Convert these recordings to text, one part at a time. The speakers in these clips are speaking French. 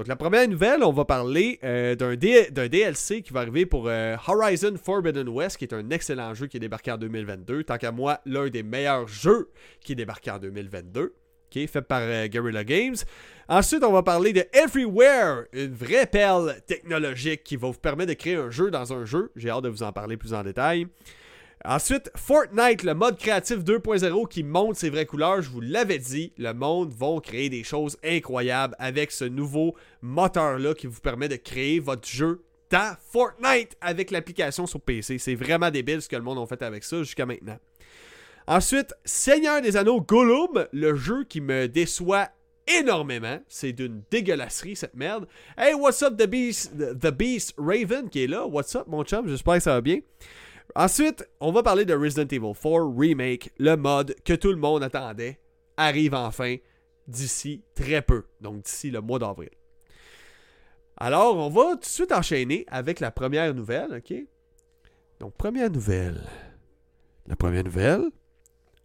Donc, la première nouvelle, on va parler euh, d'un, DLC qui va arriver pour euh, Horizon Forbidden West, qui est un excellent jeu qui est débarqué en 2022. Tant qu'à moi, l'un des meilleurs jeux qui est débarqué en 2022. Okay, fait par euh, Guerrilla Games. Ensuite, on va parler de Everywhere, une vraie perle technologique qui va vous permettre de créer un jeu dans un jeu. J'ai hâte de vous en parler plus en détail. Ensuite, Fortnite, le mode créatif 2.0 qui monte ses vraies couleurs. Je vous l'avais dit, le monde va créer des choses incroyables avec ce nouveau moteur-là qui vous permet de créer votre jeu dans Fortnite avec l'application sur PC. C'est vraiment débile ce que le monde a fait avec ça jusqu'à maintenant. Ensuite, Seigneur des Anneaux Gollum, le jeu qui me déçoit énormément. C'est d'une dégueulasserie cette merde. Hey, what's up The Beast, The Beast Raven qui est là? What's up mon chum, j'espère que ça va bien. Ensuite, on va parler de Resident Evil 4 Remake, le mode que tout le monde attendait, arrive enfin d'ici très peu, donc d'ici le mois d'avril. Alors, on va tout de suite enchaîner avec la première nouvelle, ok? Donc, première nouvelle. La première nouvelle,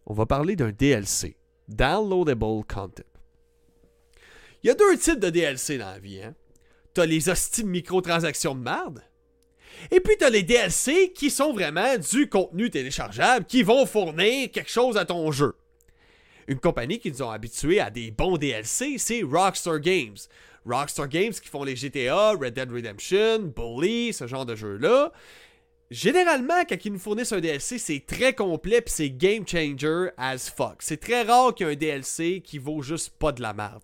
on va parler d'un DLC, Downloadable Content. Il y a deux types de DLC dans la vie, hein? T'as les hosties microtransactions de merde, et puis, t'as les DLC qui sont vraiment du contenu téléchargeable qui vont fournir quelque chose à ton jeu. Une compagnie qui nous ont habitués à des bons DLC, c'est Rockstar Games. Rockstar Games qui font les GTA, Red Dead Redemption, Bully, ce genre de jeux-là. Généralement, quand ils nous fournissent un DLC, c'est très complet c'est game changer as fuck. C'est très rare qu'il y ait un DLC qui vaut juste pas de la merde.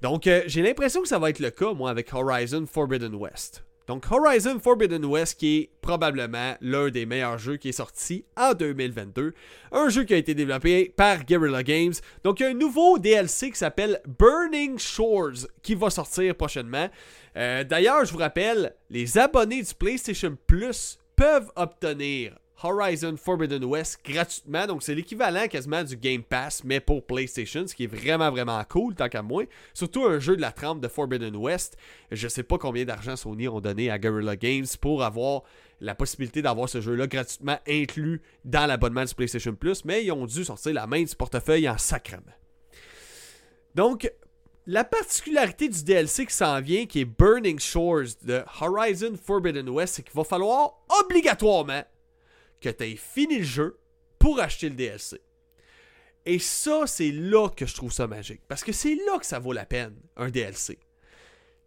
Donc, euh, j'ai l'impression que ça va être le cas, moi, avec Horizon Forbidden West. Donc Horizon Forbidden West qui est probablement l'un des meilleurs jeux qui est sorti en 2022. Un jeu qui a été développé par Guerrilla Games. Donc il y a un nouveau DLC qui s'appelle Burning Shores qui va sortir prochainement. Euh, d'ailleurs, je vous rappelle, les abonnés du PlayStation Plus peuvent obtenir Horizon Forbidden West gratuitement. Donc, c'est l'équivalent quasiment du Game Pass, mais pour PlayStation, ce qui est vraiment, vraiment cool, tant qu'à moi. Surtout un jeu de la trempe de Forbidden West. Je sais pas combien d'argent Sony ont donné à Guerrilla Games pour avoir la possibilité d'avoir ce jeu-là gratuitement inclus dans l'abonnement du PlayStation Plus, mais ils ont dû sortir la main du portefeuille en sacrement. Donc, la particularité du DLC qui s'en vient, qui est Burning Shores de Horizon Forbidden West, c'est qu'il va falloir obligatoirement que tu aies fini le jeu pour acheter le DLC. Et ça, c'est là que je trouve ça magique. Parce que c'est là que ça vaut la peine, un DLC.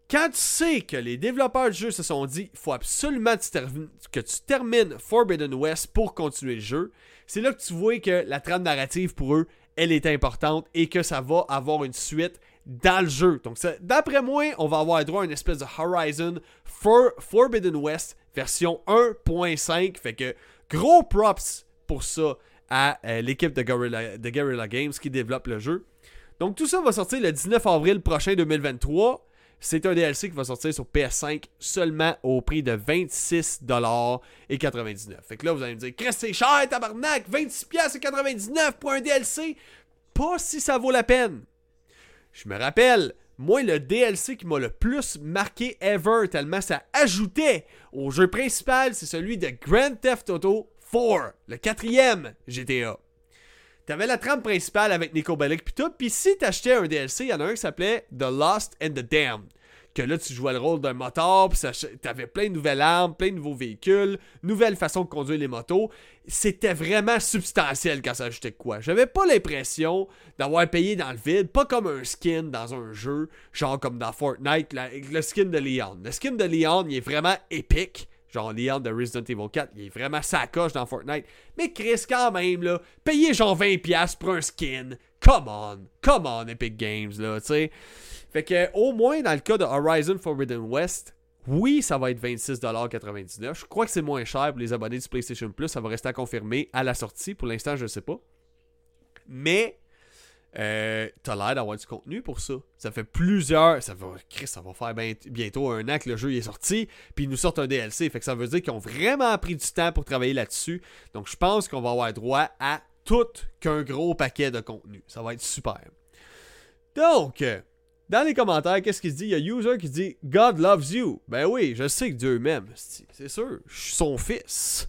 Quand tu sais que les développeurs du jeu se sont dit faut absolument que tu termines Forbidden West pour continuer le jeu, c'est là que tu vois que la trame narrative pour eux, elle est importante et que ça va avoir une suite dans le jeu. Donc, d'après moi, on va avoir droit à une espèce de Horizon Forbidden West version 1.5. Fait que Gros props pour ça à euh, l'équipe de Guerrilla, Games qui développe le jeu. Donc tout ça va sortir le 19 avril prochain 2023. C'est un DLC qui va sortir sur PS5 seulement au prix de 26$,99$. Fait que là, vous allez me dire, Chris, c'est cher, tabarnak, 26$,99$ pour un DLC. Pas si ça vaut la peine. Je me rappelle, moi, le DLC qui m'a le plus marqué ever, tellement ça ajoutait au jeu principal, c'est celui de Grand Theft Auto 4, le quatrième GTA. T'avais la trame principale avec Nico Bellic pis tout, pis si t'achetais un DLC, il y en a un qui s'appelait The Lost and the Damned que là, tu jouais le rôle d'un moteur, puis t'avais plein de nouvelles armes, plein de nouveaux véhicules, nouvelles façons de conduire les motos. C'était vraiment substantiel quand ça ajoutait quoi. J'avais pas l'impression d'avoir payé dans le vide, pas comme un skin dans un jeu, genre comme dans Fortnite, le skin de Leon. Le skin de Leon, il est vraiment épique. Genre Leon de Resident Evil 4, il est vraiment sacoche dans Fortnite. Mais Chris, quand même, là, payer genre 20$ pour un skin. Come on, come on, Epic Games, là, tu sais. Fait que, au moins, dans le cas de Horizon Forbidden West, oui, ça va être 26,99$. Je crois que c'est moins cher pour les abonnés du PlayStation Plus. Ça va rester à confirmer à la sortie. Pour l'instant, je ne sais pas. Mais, euh, t'as l'air d'avoir du contenu pour ça. Ça fait plusieurs. Ça va, Chris, ça va faire bientôt un an que le jeu est sorti. Puis ils nous sortent un DLC. Fait que ça veut dire qu'ils ont vraiment pris du temps pour travailler là-dessus. Donc, je pense qu'on va avoir droit à tout qu'un gros paquet de contenu. Ça va être super. Donc, dans les commentaires, qu'est-ce qu'il se dit? Il y a user qui dit God loves you. Ben oui, je sais que Dieu m'aime. C'est sûr, je suis son fils.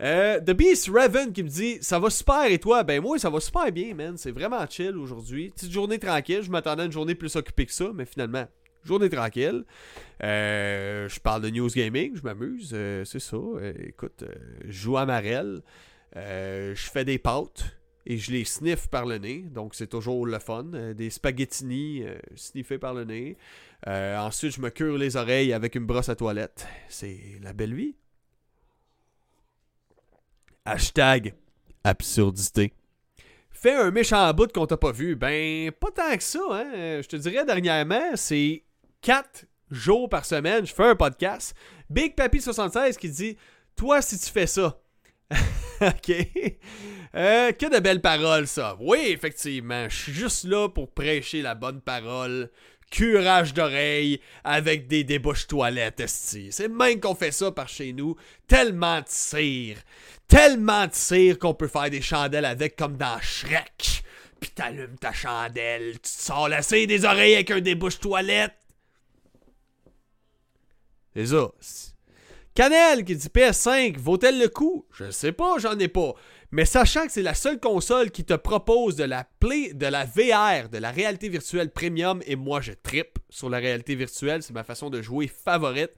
Euh, The Beast Raven qui me dit Ça va super et toi? Ben moi, ça va super bien, man. C'est vraiment chill aujourd'hui. Petite journée tranquille. Je m'attendais à une journée plus occupée que ça, mais finalement, journée tranquille. Euh, je parle de news gaming, je m'amuse, euh, c'est ça. Écoute, je joue à Marel, je fais des pâtes et je les sniffe par le nez, donc c'est toujours le fun. des spaghettini sniffés par le nez. ensuite, je me cure les oreilles avec une brosse à toilette. C'est la belle vie. Hashtag absurdité. Fais un méchant bout qu'on t'a pas vu. Ben, pas tant que ça, hein. Je te dirais dernièrement, c'est 4 jours par semaine, je fais un podcast. Big Papi 76 qui dit Toi, si tu fais ça. ok. Euh, que de belles paroles, ça. Oui, effectivement. Je suis juste là pour prêcher la bonne parole. Curage d'oreilles avec des débouches toilettes, C'est même qu'on fait ça par chez nous. Tellement de cire. Tellement de cire qu'on peut faire des chandelles avec comme dans Shrek. Puis t'allumes ta chandelle. Tu te sors la cire des oreilles avec un débouche toilette. C'est ça. Canel qui dit PS5, vaut-elle le coup? Je sais pas, j'en ai pas. Mais sachant que c'est la seule console qui te propose de la play, de la VR, de la réalité virtuelle premium, et moi je tripe sur la réalité virtuelle, c'est ma façon de jouer favorite.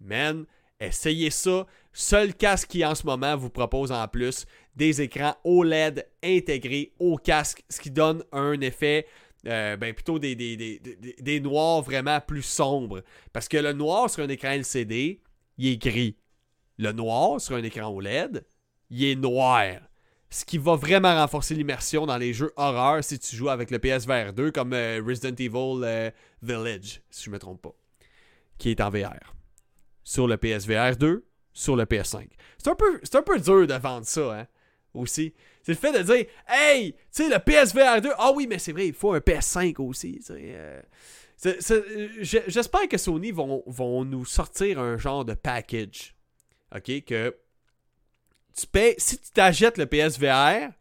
Man, essayez ça. Seul casque qui en ce moment vous propose en plus des écrans OLED intégrés au casque, ce qui donne un effet euh, ben plutôt des, des, noirs vraiment plus sombres. Parce que le noir sur un écran LCD, il est gris. Le noir sur un écran OLED, il est noir. Ce qui va vraiment renforcer l'immersion dans les jeux horreur si tu joues avec le PSVR 2 comme euh, Resident Evil euh, Village, si je ne me trompe pas, qui est en VR. Sur le PSVR 2, sur le PS5. C'est un, peu, dur de vendre ça, hein, aussi. C'est le fait de dire, hey, tu sais, le PSVR 2, ah oui, mais c'est vrai, il faut un PS5 aussi. Euh. J'espère que Sony vont, vont nous sortir un genre de package. OK, que tu payes, si tu t'achètes le PSVR,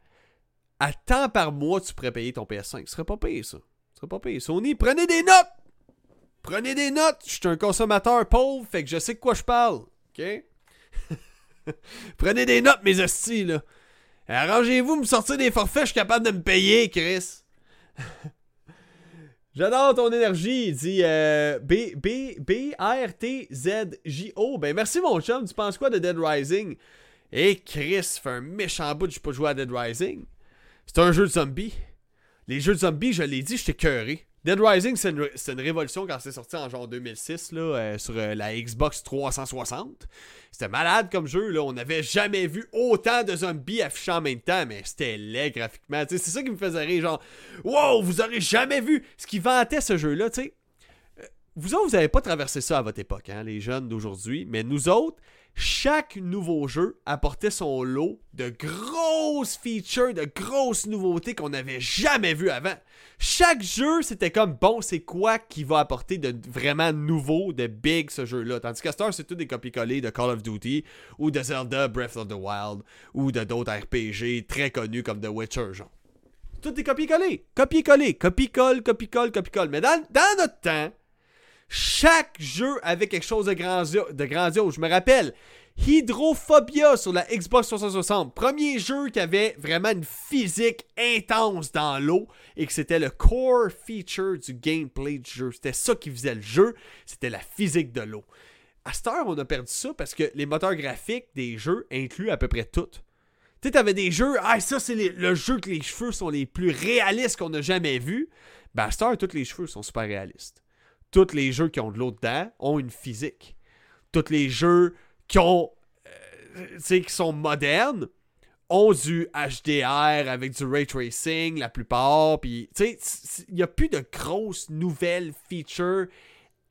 à temps par mois, tu pourrais payer ton PS5. Ce serait pas payé, ça. Ce serait pas payé. Sony, prenez des notes! Prenez des notes! Je suis un consommateur pauvre, fait que je sais de quoi je parle. OK? prenez des notes, mes hosties, là. Arrangez-vous me sortir des forfaits, je suis capable de me payer, Chris. J'adore ton énergie, dit euh, B, B, B, R, T, Z, J, O. Ben merci mon chum, tu penses quoi de Dead Rising? Et eh, Chris, fait un méchant bout, j'ai pas joué à Dead Rising. C'est un jeu de zombies. Les jeux de zombies, je l'ai dit, j'étais cœuré. Dead Rising, c'est une, révolution quand c'est sorti en genre 2006 là, euh, sur euh, la Xbox 360. C'était malade comme jeu. Là. On n'avait jamais vu autant de zombies affichés en même temps, mais c'était laid graphiquement. C'est ça qui me faisait rire. Genre, wow, vous aurez jamais vu ce qui vantait ce jeu-là. Euh, vous autres, vous n'avez pas traversé ça à votre époque, hein, les jeunes d'aujourd'hui, mais nous autres, chaque nouveau jeu apportait son lot de grosses features, de grosses nouveautés qu'on n'avait jamais vues avant. Chaque jeu, c'était comme bon, c'est quoi qui va apporter de vraiment nouveau, de big ce jeu-là? Tandis que Star, c'est tout des copies-collées de Call of Duty ou de Zelda Breath of the Wild ou de d'autres RPG très connus comme The Witcher, genre. Tout est copié-collé, copié-collé, copie-colle, copie-colle, copie-colle. Mais dans notre temps, chaque jeu avait quelque chose de, de grandiose. Je me rappelle, Hydrophobia sur la Xbox 360. Premier jeu qui avait vraiment une physique intense dans l'eau et que c'était le core feature du gameplay du jeu. C'était ça qui faisait le jeu, c'était la physique de l'eau. À cette heure, on a perdu ça parce que les moteurs graphiques des jeux incluent à peu près tout. Tu sais, t'avais des jeux, ah, ça c'est le jeu que les cheveux sont les plus réalistes qu'on a jamais vus. Ben, à cette heure, tous les cheveux sont super réalistes tous les jeux qui ont de l'eau dedans ont une physique. Tous les jeux qui ont euh, qui sont modernes ont du HDR avec du ray tracing la plupart puis il n'y a plus de grosses nouvelles features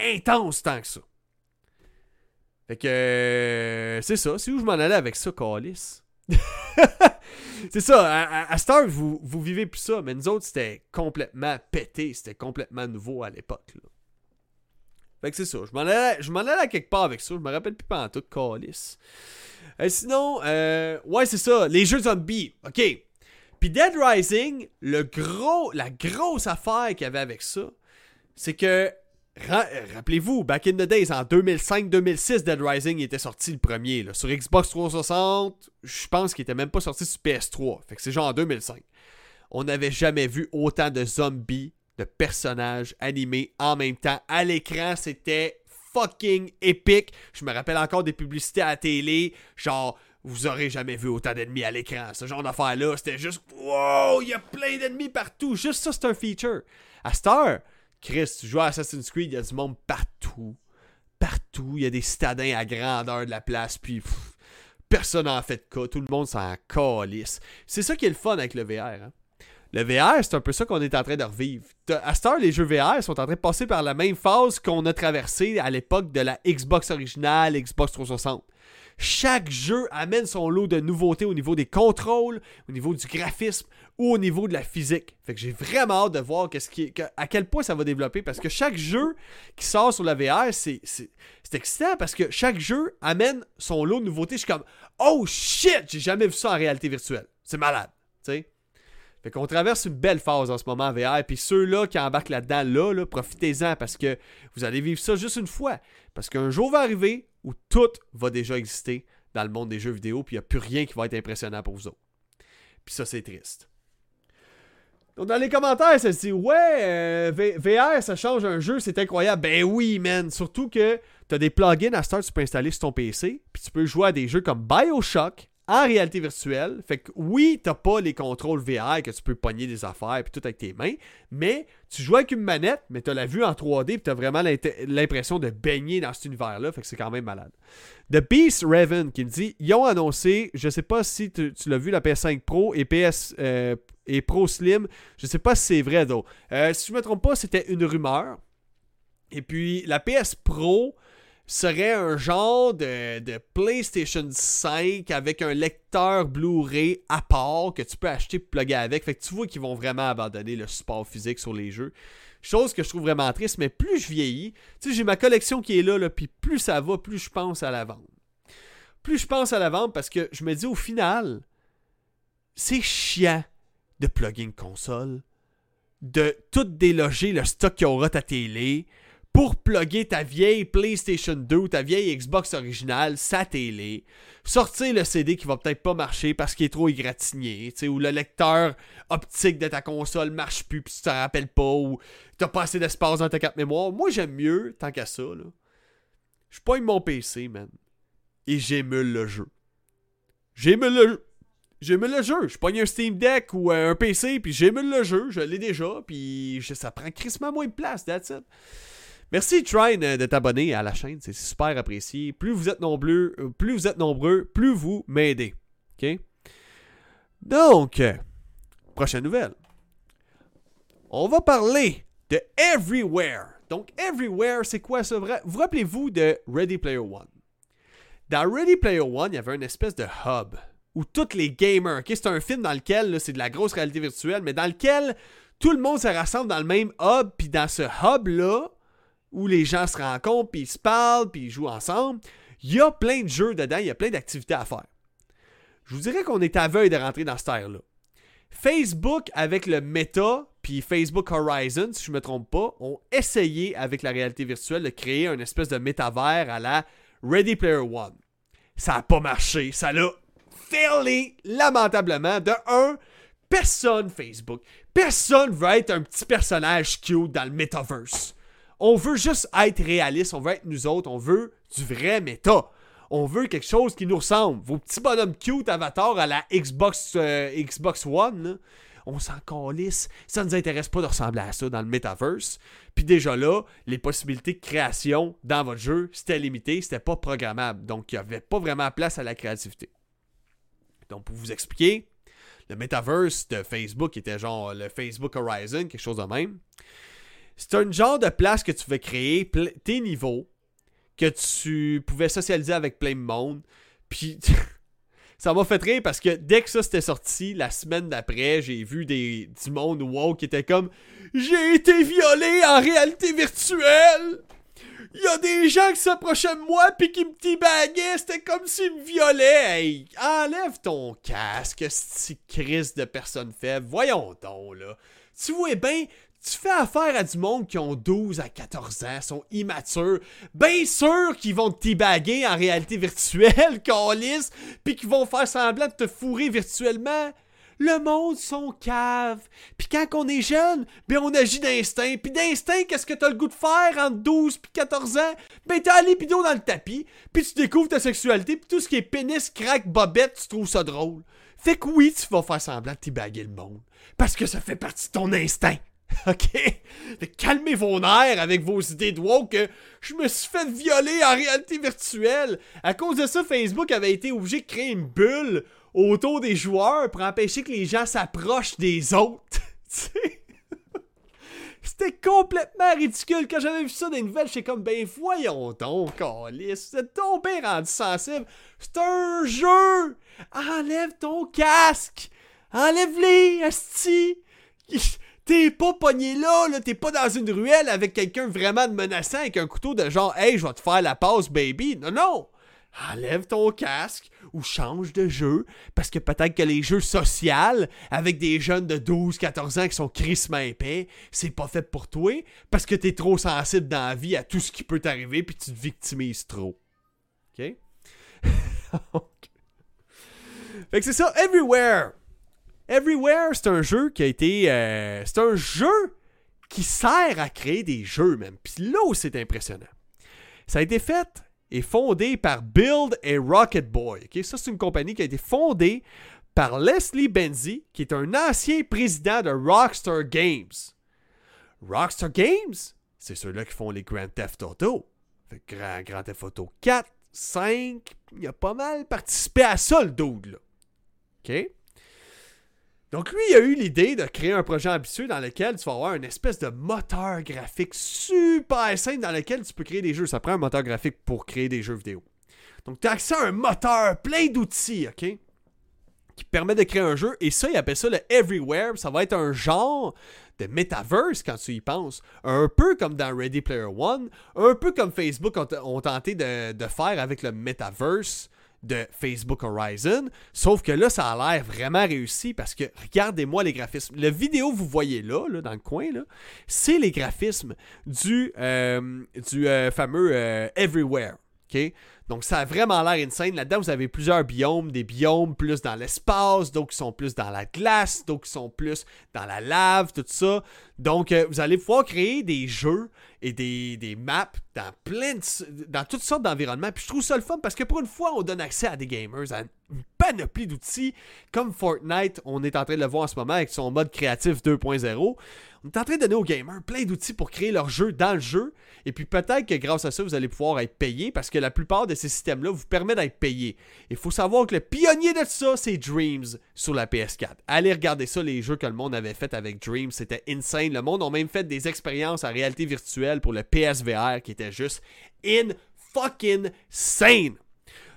intenses tant que ça. Fait que euh, c'est ça, c'est où je m'en allais avec ça Calis? c'est ça, à, Star, vous, vous vivez plus ça, mais nous autres, c'était complètement pété, c'était complètement nouveau à l'époque. C'est ça. Je m'en allais, à quelque part avec ça. Je me rappelle plus en tout, Calis. Euh, sinon, euh, ouais, c'est ça. Les jeux zombies. OK. Puis Dead Rising, le gros, la grosse affaire qu'il y avait avec ça, c'est que, rappelez-vous, back in the days, en 2005-2006, Dead Rising était sorti le premier. Sur Xbox 360, je pense qu'il était même pas sorti sur PS3. Fait que c'est genre en 2005. On n'avait jamais vu autant de zombies de personnages animés en même temps à l'écran. C'était fucking épique. Je me rappelle encore des publicités à la télé, genre vous aurez jamais vu autant d'ennemis à l'écran. Ce genre d'affaire-là, c'était juste wow, il y a plein d'ennemis partout. Juste ça, c'est un feature. À Star, Chris, tu joues à Assassin's Creed, il y a du monde partout. Partout, il y a des citadins à grandeur de la place, puis personne n'en fait de cas, tout le monde s'en calisse. C'est ça qui est le fun avec le VR. Hein? Le VR, c'est un peu ça qu'on est en train de revivre. À Star, les jeux VR sont en train de passer par la même phase qu'on a traversé à l'époque de la Xbox originale, Xbox 360 chaque jeu amène son lot de nouveautés au niveau des contrôles, au niveau du graphisme ou au niveau de la physique. Fait que j'ai vraiment hâte de voir à quel point ça va développer parce que chaque jeu qui sort sur la VR, c'est, excitant parce que chaque jeu amène son lot de nouveautés. Je suis comme Oh shit, j'ai jamais vu ça en réalité virtuelle. C'est malade, tu sais. Fait qu'on traverse une belle phase en ce moment en VR. Puis ceux-là qui embarquent là-dedans, là, profitez-en parce que vous allez vivre ça juste une fois. Parce qu'un jour va arriver où tout va déjà exister dans le monde des jeux vidéo, puis il n'y a plus rien qui va être impressionnant pour vous autres. Puis ça, c'est triste. Donc dans les commentaires, ça se dit Ouais, euh, VR, ça change un jeu, c'est incroyable. Ben oui, man. Surtout que tu as des plugins à start tu peux installer sur ton PC, puis tu peux jouer à des jeux comme Bioshock, en réalité virtuelle. Fait que oui, t'as pas les contrôles VR que tu peux pogner des affaires puis tout avec tes mains, mais tu joues avec une manette, mais t'as la vue en 3D puis t'as vraiment l'impression de baigner dans cet univers-là. Fait que c'est quand même malade. The Beast Raven qui me dit ils ont annoncé, je sais pas si tu, l'as vu, la PS5 Pro et PS euh, et Pro Slim. Je sais pas si c'est vrai, donc. Euh, si je me trompe pas, c'était une rumeur. Et puis la PS Pro serait un genre de, PlayStation 5 avec un lecteur Blu-ray à part que tu peux acheter et plugger avec. Fait que tu vois qu'ils vont vraiment abandonner le support physique sur les jeux. Chose que je trouve vraiment triste, mais plus je vieillis, tu sais, j'ai ma collection qui est là, là puis plus ça va, plus je pense à la vente. Plus je pense à la vente parce que je me dis au final, c'est chiant de plugger une console, de tout déloger le stock qu'il y aura ta télé, pour plugger ta vieille PlayStation 2 ou ta vieille Xbox originale, sa télé, sortir le CD qui va peut-être pas marcher parce qu'il est trop égratigné, ou le lecteur optique de ta console marche plus puis tu t'en rappelles pas ou t'as pas assez d'espace dans ta carte mémoire. Moi, j'aime mieux, tant qu'à ça, là. Je pogne mon PC, man. Et j'émule le jeu. J'émule le jeu. J'émule le jeu. Je pogne un Steam Deck ou un PC, puis j'émule le jeu. Je l'ai déjà, puis ça prend crissement moins de place, that's it. Merci Trine euh, de t'abonner à la chaîne, c'est super apprécié. Plus vous êtes nombreux, euh, plus vous êtes nombreux, plus vous m'aidez. OK? Donc, euh, prochaine nouvelle. On va parler de Everywhere. Donc Everywhere, c'est quoi ça? Vous rappelez-vous de Ready Player One? Dans Ready Player One, il y avait une espèce de hub où tous les gamers, OK, c'est un film dans lequel c'est de la grosse réalité virtuelle, mais dans lequel tout le monde se rassemble dans le même hub, puis dans ce hub là, où les gens se rencontrent, puis ils se parlent, puis ils jouent ensemble. Il y a plein de jeux dedans, il y a plein d'activités à faire. Je vous dirais qu'on est aveugle de rentrer dans cette ère-là. Facebook, avec le Meta, puis Facebook Horizon, si je ne me trompe pas, ont essayé avec la réalité virtuelle de créer une espèce de métavers à la Ready Player One. Ça n'a pas marché. Ça l'a failé lamentablement. De un, personne Facebook, personne veut être un petit personnage cute dans le metaverse. On veut juste être réaliste, on veut être nous autres, on veut du vrai méta. On veut quelque chose qui nous ressemble. Vos petits bonhommes cute avatars à la Xbox, euh, Xbox One, on s'en calisse. Ça ne nous intéresse pas de ressembler à ça dans le metaverse. Puis déjà là, les possibilités de création dans votre jeu, c'était limité, c'était pas programmable. Donc, il n'y avait pas vraiment place à la créativité. Donc, pour vous expliquer, le metaverse de Facebook était genre le Facebook Horizon, quelque chose de même. C'est un genre de place que tu veux créer, tes niveaux, que tu pouvais socialiser avec plein de monde. Puis ça m'a fait rire parce que dès que ça s'était sorti, la semaine d'après, j'ai vu des, du monde wow qui était comme J'ai été violé en réalité virtuelle! Il y a des gens qui s'approchaient de moi puis qui me tibaguaient, c'était comme s'ils me violaient. Hey, enlève ton casque, si crise de personnes faibles. Voyons donc, là. Tu vois bien, tu fais affaire à du monde qui ont 12 à 14 ans, sont immatures, bien sûr qu'ils vont te tibaguer en réalité virtuelle, lisse, puis qu'ils vont faire semblant de te fourrer virtuellement. Le monde sont cave. Puis quand on est jeune, ben on agit d'instinct. Puis d'instinct, qu'est-ce que t'as le goût de faire entre 12 puis 14 ans? Ben t'as libido dans le tapis, puis tu découvres ta sexualité, puis tout ce qui est pénis, crack, bobette, tu trouves ça drôle. Fait que oui, tu vas faire semblant de baguer le monde. Parce que ça fait partie de ton instinct. OK? Calmez vos nerfs avec vos idées de woke que je me suis fait violer en réalité virtuelle. À cause de ça, Facebook avait été obligé de créer une bulle autour des joueurs pour empêcher que les gens s'approchent des autres. C'était complètement ridicule. Quand j'avais vu ça dans les nouvelles, j'étais comme, ben voyons donc, Calice. C'est tombé rendu sensible. C'est un jeu. Enlève ton casque. Enlève-les, asti. T'es pas pogné là, là. T'es pas dans une ruelle avec quelqu'un vraiment de menaçant avec un couteau de genre, hey, je vais te faire la passe, baby. Non, non. Enlève ton casque ou change de jeu parce que peut-être que les jeux sociaux avec des jeunes de 12-14 ans qui sont crissement épais, c'est pas fait pour toi parce que t'es trop sensible dans la vie à tout ce qui peut t'arriver puis tu te victimises trop. OK? fait que c'est ça, Everywhere. Everywhere, c'est un jeu qui a été. Euh, c'est un jeu qui sert à créer des jeux, même. Puis là où c'est impressionnant. Ça a été fait et fondé par Build et Rocket Boy. Ça, c'est une compagnie qui a été fondée par Leslie Benzi, qui est un ancien président de Rockstar Games. Rockstar Games, c'est ceux-là qui font les Grand Theft Auto. Grand, Theft Auto 4, 5, il a pas mal participé à ça, le dude. OK? Donc lui, il a eu l'idée de créer un projet ambitieux dans lequel tu vas avoir une espèce de moteur graphique super simple dans lequel tu peux créer des jeux. Ça prend un moteur graphique pour créer des jeux vidéo. Donc tu as accès à un moteur plein d'outils, OK? Qui permet de créer un jeu. Et ça, il appelle ça le Everywhere. Ça va être un genre de metaverse quand tu y penses. Un peu comme dans Ready Player One. Un peu comme Facebook ont, tenté de, de faire avec le metaverse de Facebook Horizon. Sauf que là, ça a l'air vraiment réussi parce que regardez-moi les graphismes. La vidéo vous voyez là, là dans le coin, c'est les graphismes du, euh, du euh, fameux euh, Everywhere. Donc, ça a vraiment l'air insane. Là-dedans, vous avez plusieurs biomes. Des biomes plus dans l'espace, d'autres qui sont plus dans la glace, d'autres qui sont plus dans la lave, tout ça. Donc, euh, vous allez pouvoir créer des jeux et des, maps dans plein dans toutes sortes d'environnements. Puis je trouve ça le fun parce que pour une fois, on donne accès à des gamers, à une panoplie d'outils. Comme Fortnite, on est en train de le voir en ce moment avec son mode créatif 2.0. On est en train de donner aux gamers plein d'outils pour créer leur jeu dans le jeu. Et puis peut-être que grâce à ça, vous allez pouvoir être payé parce que la plupart de ces systèmes-là vous permettent d'être payé. Il faut savoir que le pionnier de ça, c'est Dreams sur la PS4. Allez regarder ça, les jeux que le monde avait fait avec Dreams. C'était insane. Le monde a même fait des expériences en réalité virtuelle pour le PSVR qui était juste in fucking sane.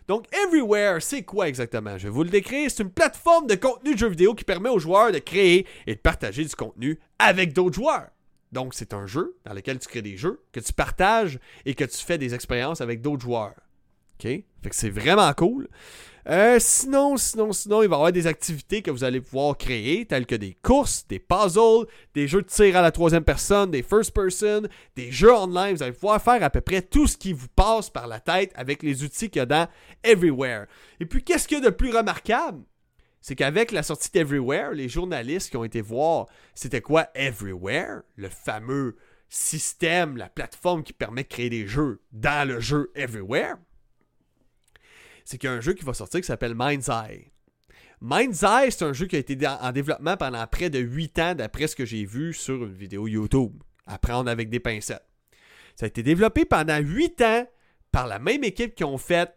Donc, Everywhere, c'est quoi exactement? Je vais vous le décrire. C'est une plateforme de contenu de jeux vidéo qui permet aux joueurs de créer et de partager du contenu avec d'autres joueurs. Donc, c'est un jeu dans lequel tu crées des jeux, que tu partages et que tu fais des expériences avec d'autres joueurs. OK? Fait que c'est vraiment cool. Euh, sinon, sinon, sinon, il va y avoir des activités que vous allez pouvoir créer, telles que des courses, des puzzles, des jeux de tir à la troisième personne, des first person, des jeux online. Vous allez pouvoir faire à peu près tout ce qui vous passe par la tête avec les outils qu'il y a dans Everywhere. Et puis, qu'est-ce qu'il y a de plus remarquable? C'est qu'avec la sortie d'Everywhere, les journalistes qui ont été voir c'était quoi Everywhere, le fameux système, la plateforme qui permet de créer des jeux dans le jeu Everywhere, c'est qu'il y a un jeu qui va sortir qui s'appelle Mind's Eye. Mind's Eye, c'est un jeu qui a été en développement pendant près de 8 ans, d'après ce que j'ai vu sur une vidéo YouTube. Apprendre avec des pincettes. Ça a été développé pendant 8 ans par la même équipe qui ont fait,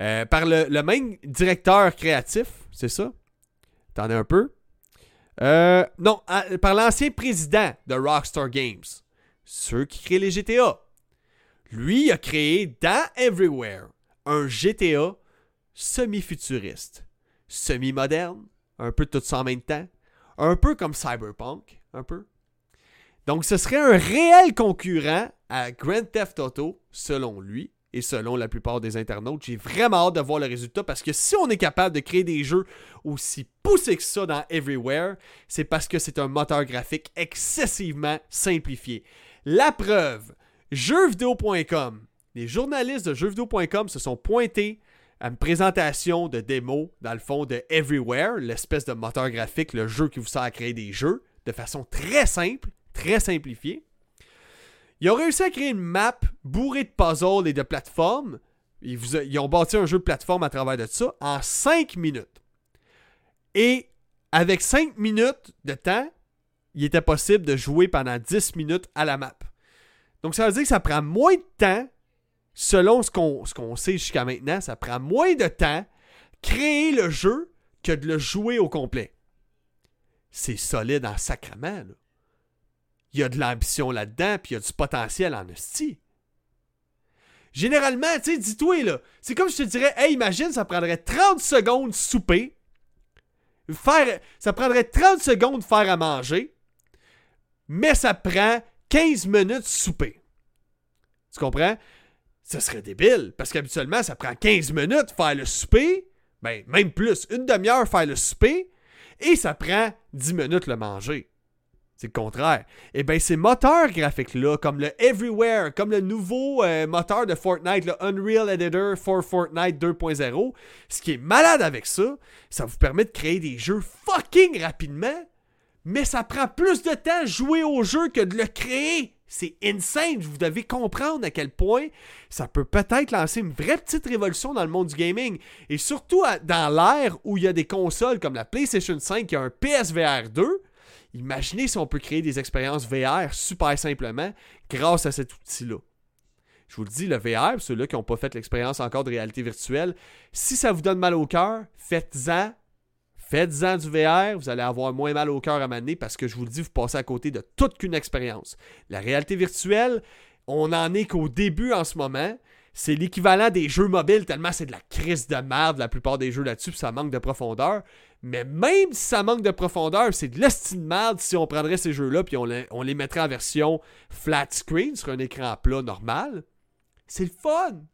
euh, par le, même directeur créatif, c'est ça? T'en as un peu? Euh, non, par l'ancien président de Rockstar Games. Ceux qui créent les GTA. Lui a créé dans Everywhere un GTA semi-futuriste, semi-moderne, un peu tout ça en même temps, un peu comme Cyberpunk, un peu. Donc ce serait un réel concurrent à Grand Theft Auto, selon lui, et selon la plupart des internautes. J'ai vraiment hâte de voir le résultat parce que si on est capable de créer des jeux aussi poussés que ça dans Everywhere, c'est parce que c'est un moteur graphique excessivement simplifié. La preuve, jeuxvideo.com, les journalistes de jeuxvideo.com se sont pointés une présentation de démo, dans le fond, de Everywhere, l'espèce de moteur graphique, le jeu qui vous sert à créer des jeux, de façon très simple, très simplifiée. Ils ont réussi à créer une map bourrée de puzzles et de plateformes. Ils, ils ont bâti un jeu de plateforme à travers de ça en 5 minutes. Et avec 5 minutes de temps, il était possible de jouer pendant 10 minutes à la map. Donc ça veut dire que ça prend moins de temps, selon ce qu'on sait jusqu'à maintenant, ça prend moins de temps créer le jeu que de le jouer au complet. C'est solide en sacrement. Il y a de l'ambition là-dedans, puis il y a du potentiel en hostie. Généralement, tu sais, dis-toi, là, c'est comme je te dirais, hey, imagine, ça prendrait 30 secondes souper, faire, ça prendrait 30 secondes faire à manger, mais ça prend 15 minutes souper. Tu comprends? Ce serait débile, parce qu'habituellement, ça prend 15 minutes faire le souper, ben, même plus, une demi-heure faire le souper, et ça prend 10 minutes le manger. C'est le contraire. Et eh bien, ces moteurs graphiques-là, comme le Everywhere, comme le nouveau euh, moteur de Fortnite, le Unreal Editor for Fortnite 2.0, ce qui est malade avec ça, ça vous permet de créer des jeux fucking rapidement mais ça prend plus de temps jouer au jeu que de le créer. C'est insane. Vous devez comprendre à quel point ça peut peut-être lancer une vraie petite révolution dans le monde du gaming. Et surtout dans l'ère où il y a des consoles comme la PlayStation 5 qui a un PSVR 2. Imaginez si on peut créer des expériences VR super simplement grâce à cet outil-là. Je vous le dis, le VR, ceux-là qui n'ont pas fait l'expérience encore de réalité virtuelle, si ça vous donne mal au cœur, faites-en Faites-en du VR, vous allez avoir moins mal au cœur à m'amener parce que je vous le dis, vous passez à côté de toute qu'une expérience. La réalité virtuelle, on n'en est qu'au début en ce moment. C'est l'équivalent des jeux mobiles, tellement c'est de la crise de merde la plupart des jeux là-dessus, ça manque de profondeur. Mais même si ça manque de profondeur, c'est de l'estime de merde si on prendrait ces jeux-là puis on les, on les mettrait en version flat screen sur un écran plat normal. C'est le fun!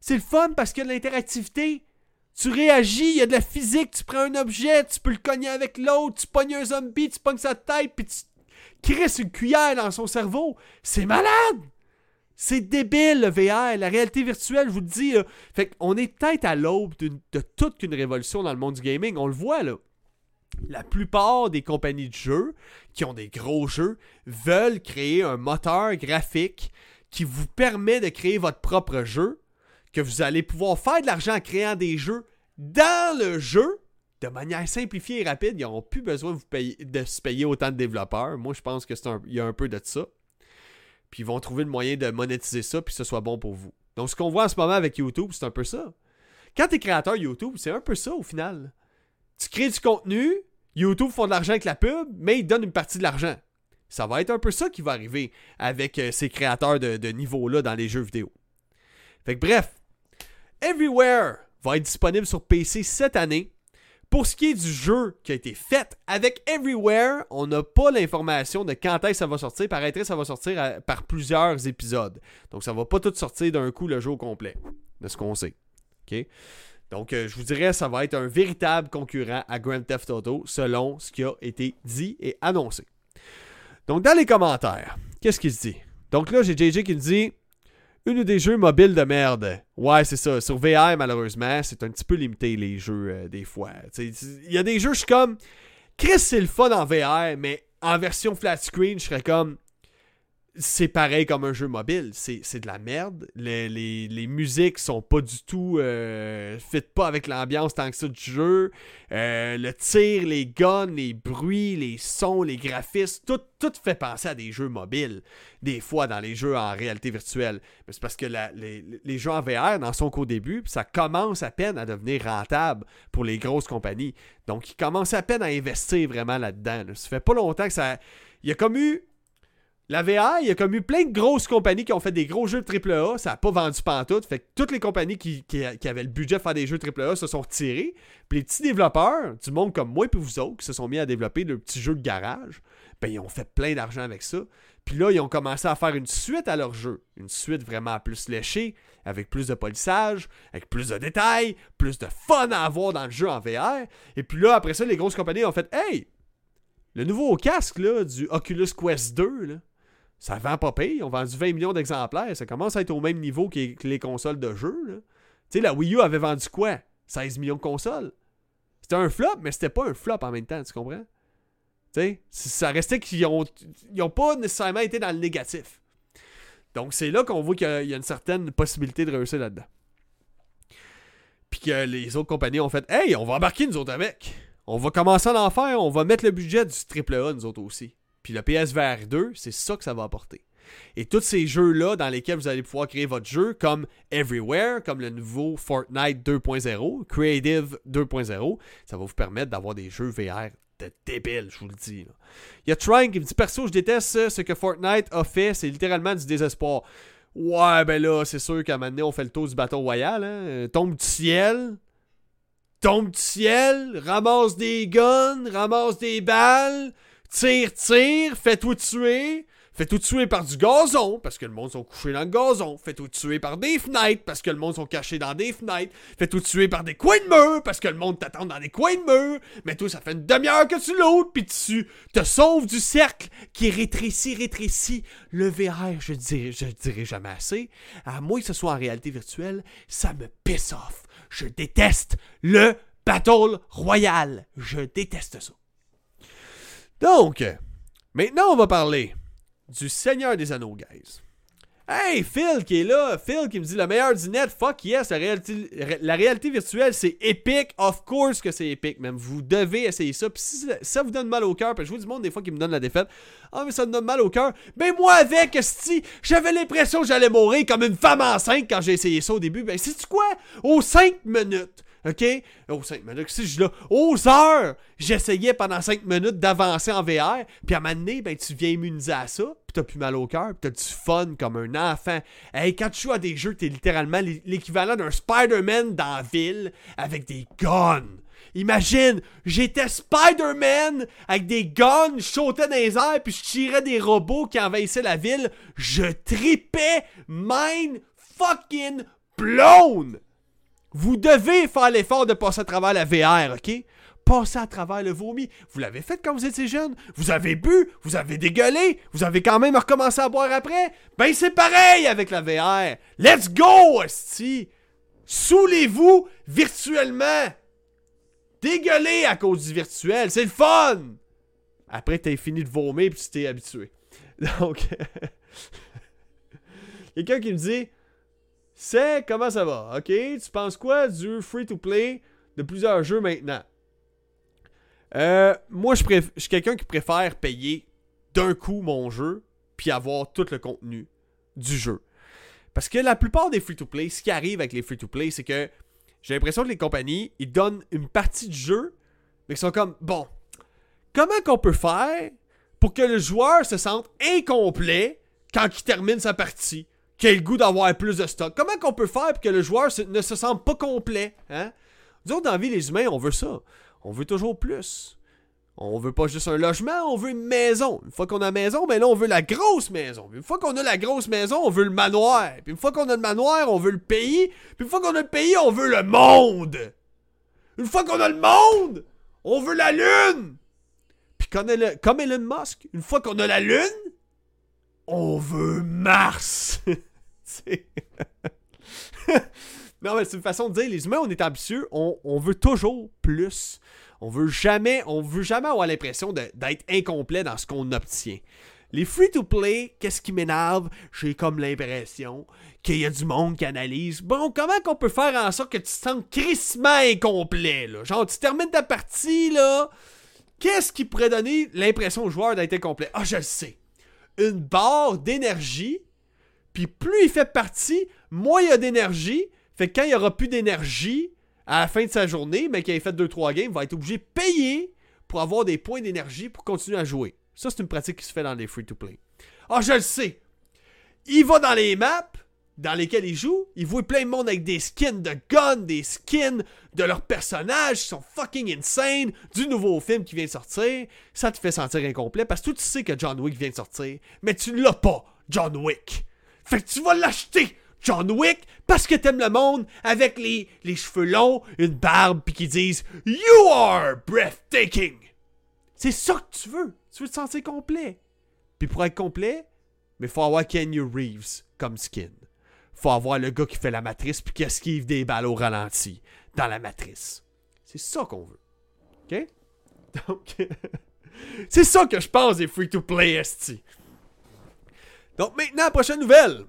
C'est le fun parce qu'il y a de l'interactivité. Tu réagis, il y a de la physique, tu prends un objet, tu peux le cogner avec l'autre, tu pognes un zombie, tu pognes sa tête, puis tu crisses une cuillère dans son cerveau. C'est malade! C'est débile le VR, la réalité virtuelle, je vous le dis. Fait qu'on est peut-être à l'aube de toute une révolution dans le monde du gaming. On le voit là. La plupart des compagnies de jeux qui ont des gros jeux veulent créer un moteur graphique qui vous permet de créer votre propre jeu que vous allez pouvoir faire de l'argent en créant des jeux dans le jeu de manière simplifiée et rapide. Ils n'auront plus besoin de, se payer autant de développeurs. Moi, je pense qu'il y a un peu de ça. Puis ils vont trouver le moyen de monétiser ça, puis que ce soit bon pour vous. Donc, ce qu'on voit en ce moment avec YouTube, c'est un peu ça. Quand tu es créateur YouTube, c'est un peu ça au final. Tu crées du contenu, YouTube font de l'argent avec la pub, mais ils donnent une partie de l'argent. Ça va être un peu ça qui va arriver avec euh, ces créateurs de, de niveau-là dans les jeux vidéo. Fait que bref, Everywhere va être disponible sur PC cette année. Pour ce qui est du jeu qui a été fait avec Everywhere, on n'a pas l'information de quand est-ce que ça va sortir. Que ça va sortir par plusieurs épisodes. Donc ça va pas tout sortir d'un coup le jeu au complet, de ce qu'on sait. Donc euh, je vous dirais ça va être un véritable concurrent à Grand Theft Auto selon ce qui a été dit et annoncé. Donc dans les commentaires, qu'est-ce qu'il se dit? Donc là j'ai JJ qui me dit une des jeux mobiles de merde. Ouais, c'est ça. Sur VR, malheureusement, c'est un petit peu limité les jeux euh, des fois. Il y a des jeux, je suis comme. Chris, c'est le fun en VR, mais en version flat screen, je serais comme c'est pareil comme un jeu mobile. C'est de la merde. Les, les, musiques sont pas du tout. Euh, fit pas avec l'ambiance tant que ça du jeu. Euh, le tir, les guns, les bruits, les sons, les graphismes, tout, tout fait penser à des jeux mobiles. Des fois dans les jeux en réalité virtuelle. Mais c'est parce que les, les, jeux en VR n'en sont qu'au début. Ça commence à peine à devenir rentable pour les grosses compagnies. Donc ils commencent à peine à investir vraiment là-dedans. Ça fait pas longtemps que ça. Il y a comme eu la VR, il y a comme eu plein de grosses compagnies qui ont fait des gros jeux de AAA, ça n'a pas vendu pantoute. Fait que toutes les compagnies qui, avaient le budget de faire des jeux AAA se sont retirées. Puis les petits développeurs, du monde comme moi et vous autres, qui se sont mis à développer de petits jeux de garage, ben ils ont fait plein d'argent avec ça. Puis là, ils ont commencé à faire une suite à leur jeu. Une suite vraiment plus léchée, avec plus de polissage, avec plus de détails, plus de fun à avoir dans le jeu en VR. Et puis là, après ça, les grosses compagnies ont fait Hey! Le nouveau casque du Oculus Quest 2, là, ça vend pas pire. Ils ont vendu 20 millions d'exemplaires. Ça commence à être au même niveau que les consoles de jeu. Tu sais, la Wii U avait vendu quoi? 16 millions de consoles. C'était un flop, mais c'était pas un flop en même temps, tu comprends? Tu sais, ça restait qu'ils ont, ils ont pas nécessairement été dans le négatif. Donc, c'est là qu'on voit qu'il y, a une certaine possibilité de réussir là-dedans. Puis que les autres compagnies ont fait Hey, on va embarquer nous autres avec. On va commencer à en faire, on va mettre le budget du AAA nous autres aussi. Puis le PSVR 2, c'est ça que ça va apporter. Et tous ces jeux-là dans lesquels vous allez pouvoir créer votre jeu, comme Everywhere, comme le nouveau Fortnite 2.0, Creative 2.0, ça va vous permettre d'avoir des jeux VR de débile, je vous le dis. Il y a Trying qui me dit Perso, je déteste ce que Fortnite a fait, c'est littéralement du désespoir. Ouais, ben là, c'est sûr qu'à un moment donné, on fait le tour du bâton royal. Hein? Euh, tombe du ciel. Tombe du ciel. Ramasse des guns. Ramasse des balles. Tire, tire. Fais-toi tuer. Fais tout tuer par du gazon, parce que le monde sont couchés dans le gazon. Fais tout tuer par des fenêtres, parce que le monde sont cachés dans des fenêtres. Fais tout tuer par des coins de mur, parce que le monde t'attend dans des coins de mur. Mais toi, ça fait une demi-heure que tu l'autres, puis tu te sauves du cercle qui rétrécit, rétrécit. Le VR, je dirais, je dirais jamais assez. À moins que ce soit en réalité virtuelle, ça me piss off. Je déteste le Battle Royale. Je déteste ça. Donc, maintenant, on va parler du Seigneur des Anneaux, guys. Hey, Phil qui est là. Phil qui me dit le meilleur du net. Fuck yes, la réalité, la réalité virtuelle, c'est épique. Of course que c'est épique, même. Vous devez essayer ça. Puis si ça vous donne mal au cœur, puis je vois du monde des fois qui me donne la défaite. Ah, mais ça me donne mal au cœur. Ben moi avec, si j'avais l'impression que j'allais mourir comme une femme enceinte quand j'ai essayé ça au début. Ben, c'est quoi? Aux 5 minutes. OK? Aux 5 minutes. Si je là, aux heures, j'essayais pendant 5 minutes d'avancer en VR. Puis à un moment ben, tu viens immuniser à ça. Puis t'as plus mal au cœur. Puis t'as du fun comme un enfant. Hey, quand tu joues à des jeux, t'es littéralement l'équivalent d'un Spider-Man dans la ville avec des guns. Imagine, j'étais Spider-Man avec des guns, je sautais dans les airs, puis je tirais des robots qui envahissaient la ville. Je tripais mine fucking blown. Vous devez faire l'effort de passer à travers la VR, ok? Passer à travers le vomi. Vous l'avez fait quand vous étiez jeune. Vous avez bu, vous avez dégueulé, vous avez quand même recommencé à boire après. Ben c'est pareil avec la VR. Let's go, esti! Soulez-vous virtuellement. Dégueulez à cause du virtuel, c'est le fun! Après, t'as fini de vomir puis tu t'es habitué. Donc, quelqu'un qui me dit c'est comment ça va, ok? Tu penses quoi du free-to-play de plusieurs jeux maintenant? Euh, moi, je, je suis quelqu'un qui préfère payer d'un coup mon jeu puis avoir tout le contenu du jeu. Parce que la plupart des free-to-play, ce qui arrive avec les free-to-play, c'est que j'ai l'impression que les compagnies, ils donnent une partie du jeu, mais ils sont comme, bon, comment qu'on peut faire pour que le joueur se sente incomplet quand il termine sa partie? Quel goût d'avoir plus de stock? Comment qu'on peut faire pour que le joueur ne se sente pas complet? Hein? Dans la vie, les humains, on veut ça. On veut toujours plus. On veut pas juste un logement, on veut une maison. Une fois qu'on a la maison, ben là, on veut la grosse maison. une fois qu'on a la grosse maison, on veut le manoir. Puis une fois qu'on a le manoir, on veut le pays. Puis une fois qu'on a le pays, on veut le monde. Une fois qu'on a le monde, on veut la lune. Puis comme Elon Musk, une fois qu'on a la lune, on veut Mars. non, mais c'est une façon de dire, les humains, on est ambitieux, on, veut toujours plus. On veut jamais, on veut jamais avoir l'impression d'être incomplet dans ce qu'on obtient. Les free-to-play, qu'est-ce qui m'énerve? J'ai comme l'impression qu'il y a du monde qui analyse. Bon, comment qu'on peut faire en sorte que tu te sens crissement incomplet, là? Genre, tu termines ta partie, là. Qu'est-ce qui pourrait donner l'impression au joueur d'être incomplet? Ah, je le sais. Une barre d'énergie puis plus il fait partie, moins il y a d'énergie. Fait que quand il n'y aura plus d'énergie à la fin de sa journée, mais qu'il ait fait 2-3 games, il va être obligé de payer pour avoir des points d'énergie pour continuer à jouer. Ça, c'est une pratique qui se fait dans les free-to-play. Ah, je le sais! Il va dans les maps dans lesquelles il joue, il voit plein de monde avec des skins de guns, des skins de leurs personnages qui sont fucking insane, du nouveau film qui vient de sortir. Ça te fait sentir incomplet parce que tu sais que John Wick vient de sortir, mais tu l'as pas, John Wick. Fait que tu vas l'acheter, John Wick, parce que t'aimes le monde avec les, les cheveux longs, une barbe, puis qui disent You are breathtaking. C'est ça que tu veux. Tu veux te sentir complet. Puis pour être complet, mais faut avoir Kenny Reeves comme skin. faut avoir le gars qui fait la matrice puis qui esquive des balles au ralenti dans la matrice. C'est ça qu'on veut. OK? Donc, c'est ça que je pense des free-to-play ST. Donc maintenant, prochaine nouvelle.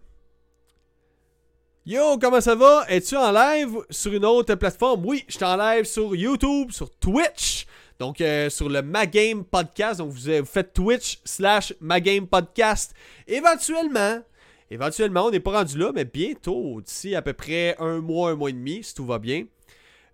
Yo, comment ça va? Es-tu en live sur une autre plateforme? Oui, je suis en live sur YouTube, sur Twitch. Donc, euh, sur le Magame Podcast. Donc, vous, vous faites Twitch slash Magame Podcast. Éventuellement, éventuellement, on n'est pas rendu là, mais bientôt, d'ici à peu près un mois, un mois et demi, si tout va bien,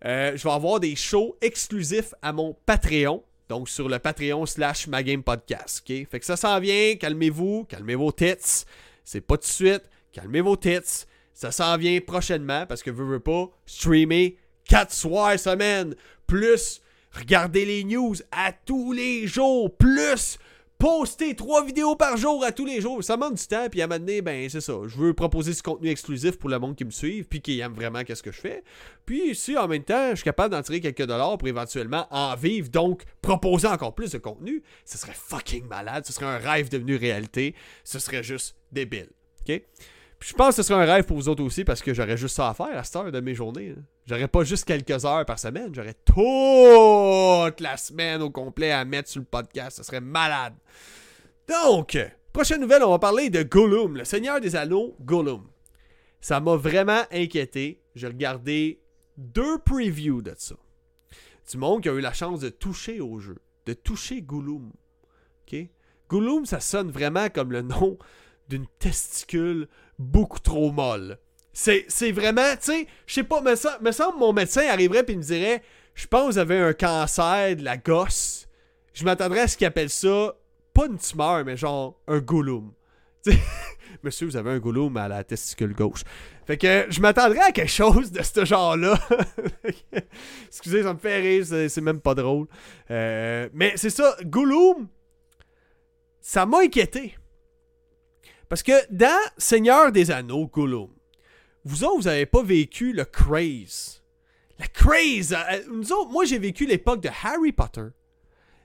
euh, je vais avoir des shows exclusifs à mon Patreon. Donc, sur le Patreon slash. OK? Fait que ça s'en vient. Calmez-vous. Calmez vos tits. C'est pas tout de suite. Calmez vos tits. Ça s'en vient prochainement parce que vous veux pas streamer 4 soirs semaine. Plus regarder les news à tous les jours. Plus poster 3 vidéos par jour à tous les jours. Ça manque du temps. Puis à un moment donné, ben c'est ça. Je veux proposer ce contenu exclusif pour le monde qui me suit. Puis qui aime vraiment qu'est-ce que je fais. Puis si en même temps, je suis capable d'en tirer quelques dollars pour éventuellement en vivre. Donc proposer encore plus de contenu. Ce serait fucking malade. Ce serait un rêve devenu réalité. Ce serait juste débile. OK? Je pense que ce serait un rêve pour vous autres aussi parce que j'aurais juste ça à faire à cette heure de mes journées. J'aurais pas juste quelques heures par semaine, j'aurais toute la semaine au complet à mettre sur le podcast. Ce serait malade. Donc, prochaine nouvelle, on va parler de Gollum, le Seigneur des Anneaux Gollum. Ça m'a vraiment inquiété. J'ai regardé deux previews de ça. Du monde qui a eu la chance de toucher au jeu, de toucher Gollum. OK? Gollum, ça sonne vraiment comme le nom d'une testicule beaucoup trop molle. C'est, vraiment, tu sais, je sais pas, me semble, me semble mon médecin arriverait et me dirait Je pense que vous avez un cancer de la gosse. Je m'attendrais à ce qu'il appelle ça, pas une tumeur, mais genre un goulum. Monsieur, vous avez un goulum à la testicule gauche. Fait que je m'attendrais à quelque chose de ce genre-là. Excusez, ça me fait rire, c'est, même pas drôle. Euh, mais c'est ça, goulum, ça m'a inquiété. Parce que dans Seigneur des Anneaux, Gollum, vous autres, vous n'avez pas vécu le craze. Le craze! Euh, autres, moi, j'ai vécu l'époque de Harry Potter,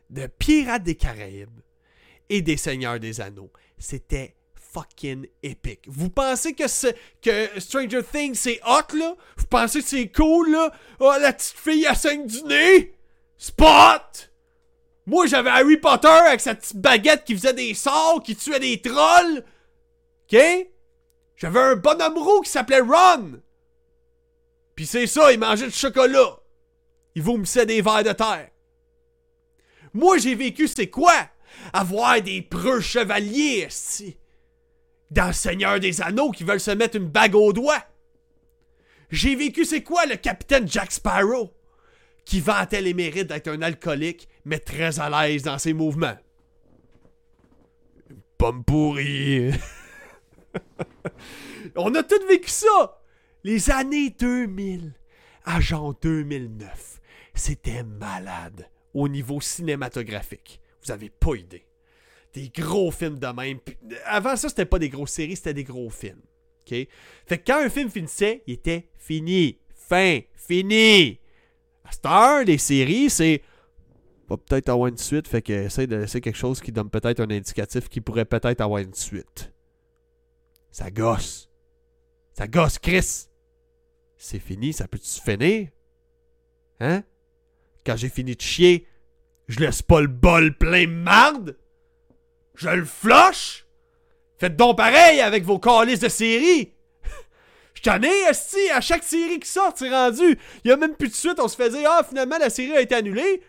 de Pirates des Caraïbes et des Seigneurs des Anneaux. C'était fucking épique. Vous pensez que, Stranger Things c'est hot là? Vous pensez que c'est cool là? Oh la petite fille à 5 du nez? Spot! Moi j'avais Harry Potter avec sa petite baguette qui faisait des sorts, qui tuait des trolls. OK? J'avais un bonhomme roux qui s'appelait Ron. Puis c'est ça, il mangeait du chocolat. Il vomissait des vers de terre. Moi, j'ai vécu, c'est quoi? Avoir des preux chevaliers, si. Dans le Seigneur des Anneaux qui veulent se mettre une bague au doigt. J'ai vécu, c'est quoi, le capitaine Jack Sparrow? Qui vantait les mérites d'être un alcoolique, mais très à l'aise dans ses mouvements? Pomme pourrie. On a tout vécu ça! Les années 2000 à genre 2009, c'était malade au niveau cinématographique. Vous avez pas idée. Des gros films de même. Avant ça, c'était pas des grosses séries, c'était des gros films. Fait que quand un film finissait, il était fini. Fin. Fini. À cette heure, les séries, c'est va peut-être avoir une suite, fait que essaye de laisser quelque chose qui donne peut-être un indicatif qui pourrait peut-être avoir une suite. Ça gosse. Ça gosse, Chris. C'est fini, ça peut-tu finir? Hein? Quand j'ai fini de chier, je laisse pas le bol plein de marde? Je le flush? Faites donc pareil avec vos calices de série! Je t'en ai, esti, à chaque série qui sort, c'est rendu. Il y a même plus de suite, on se fait dire, ah, finalement, la série a été annulée.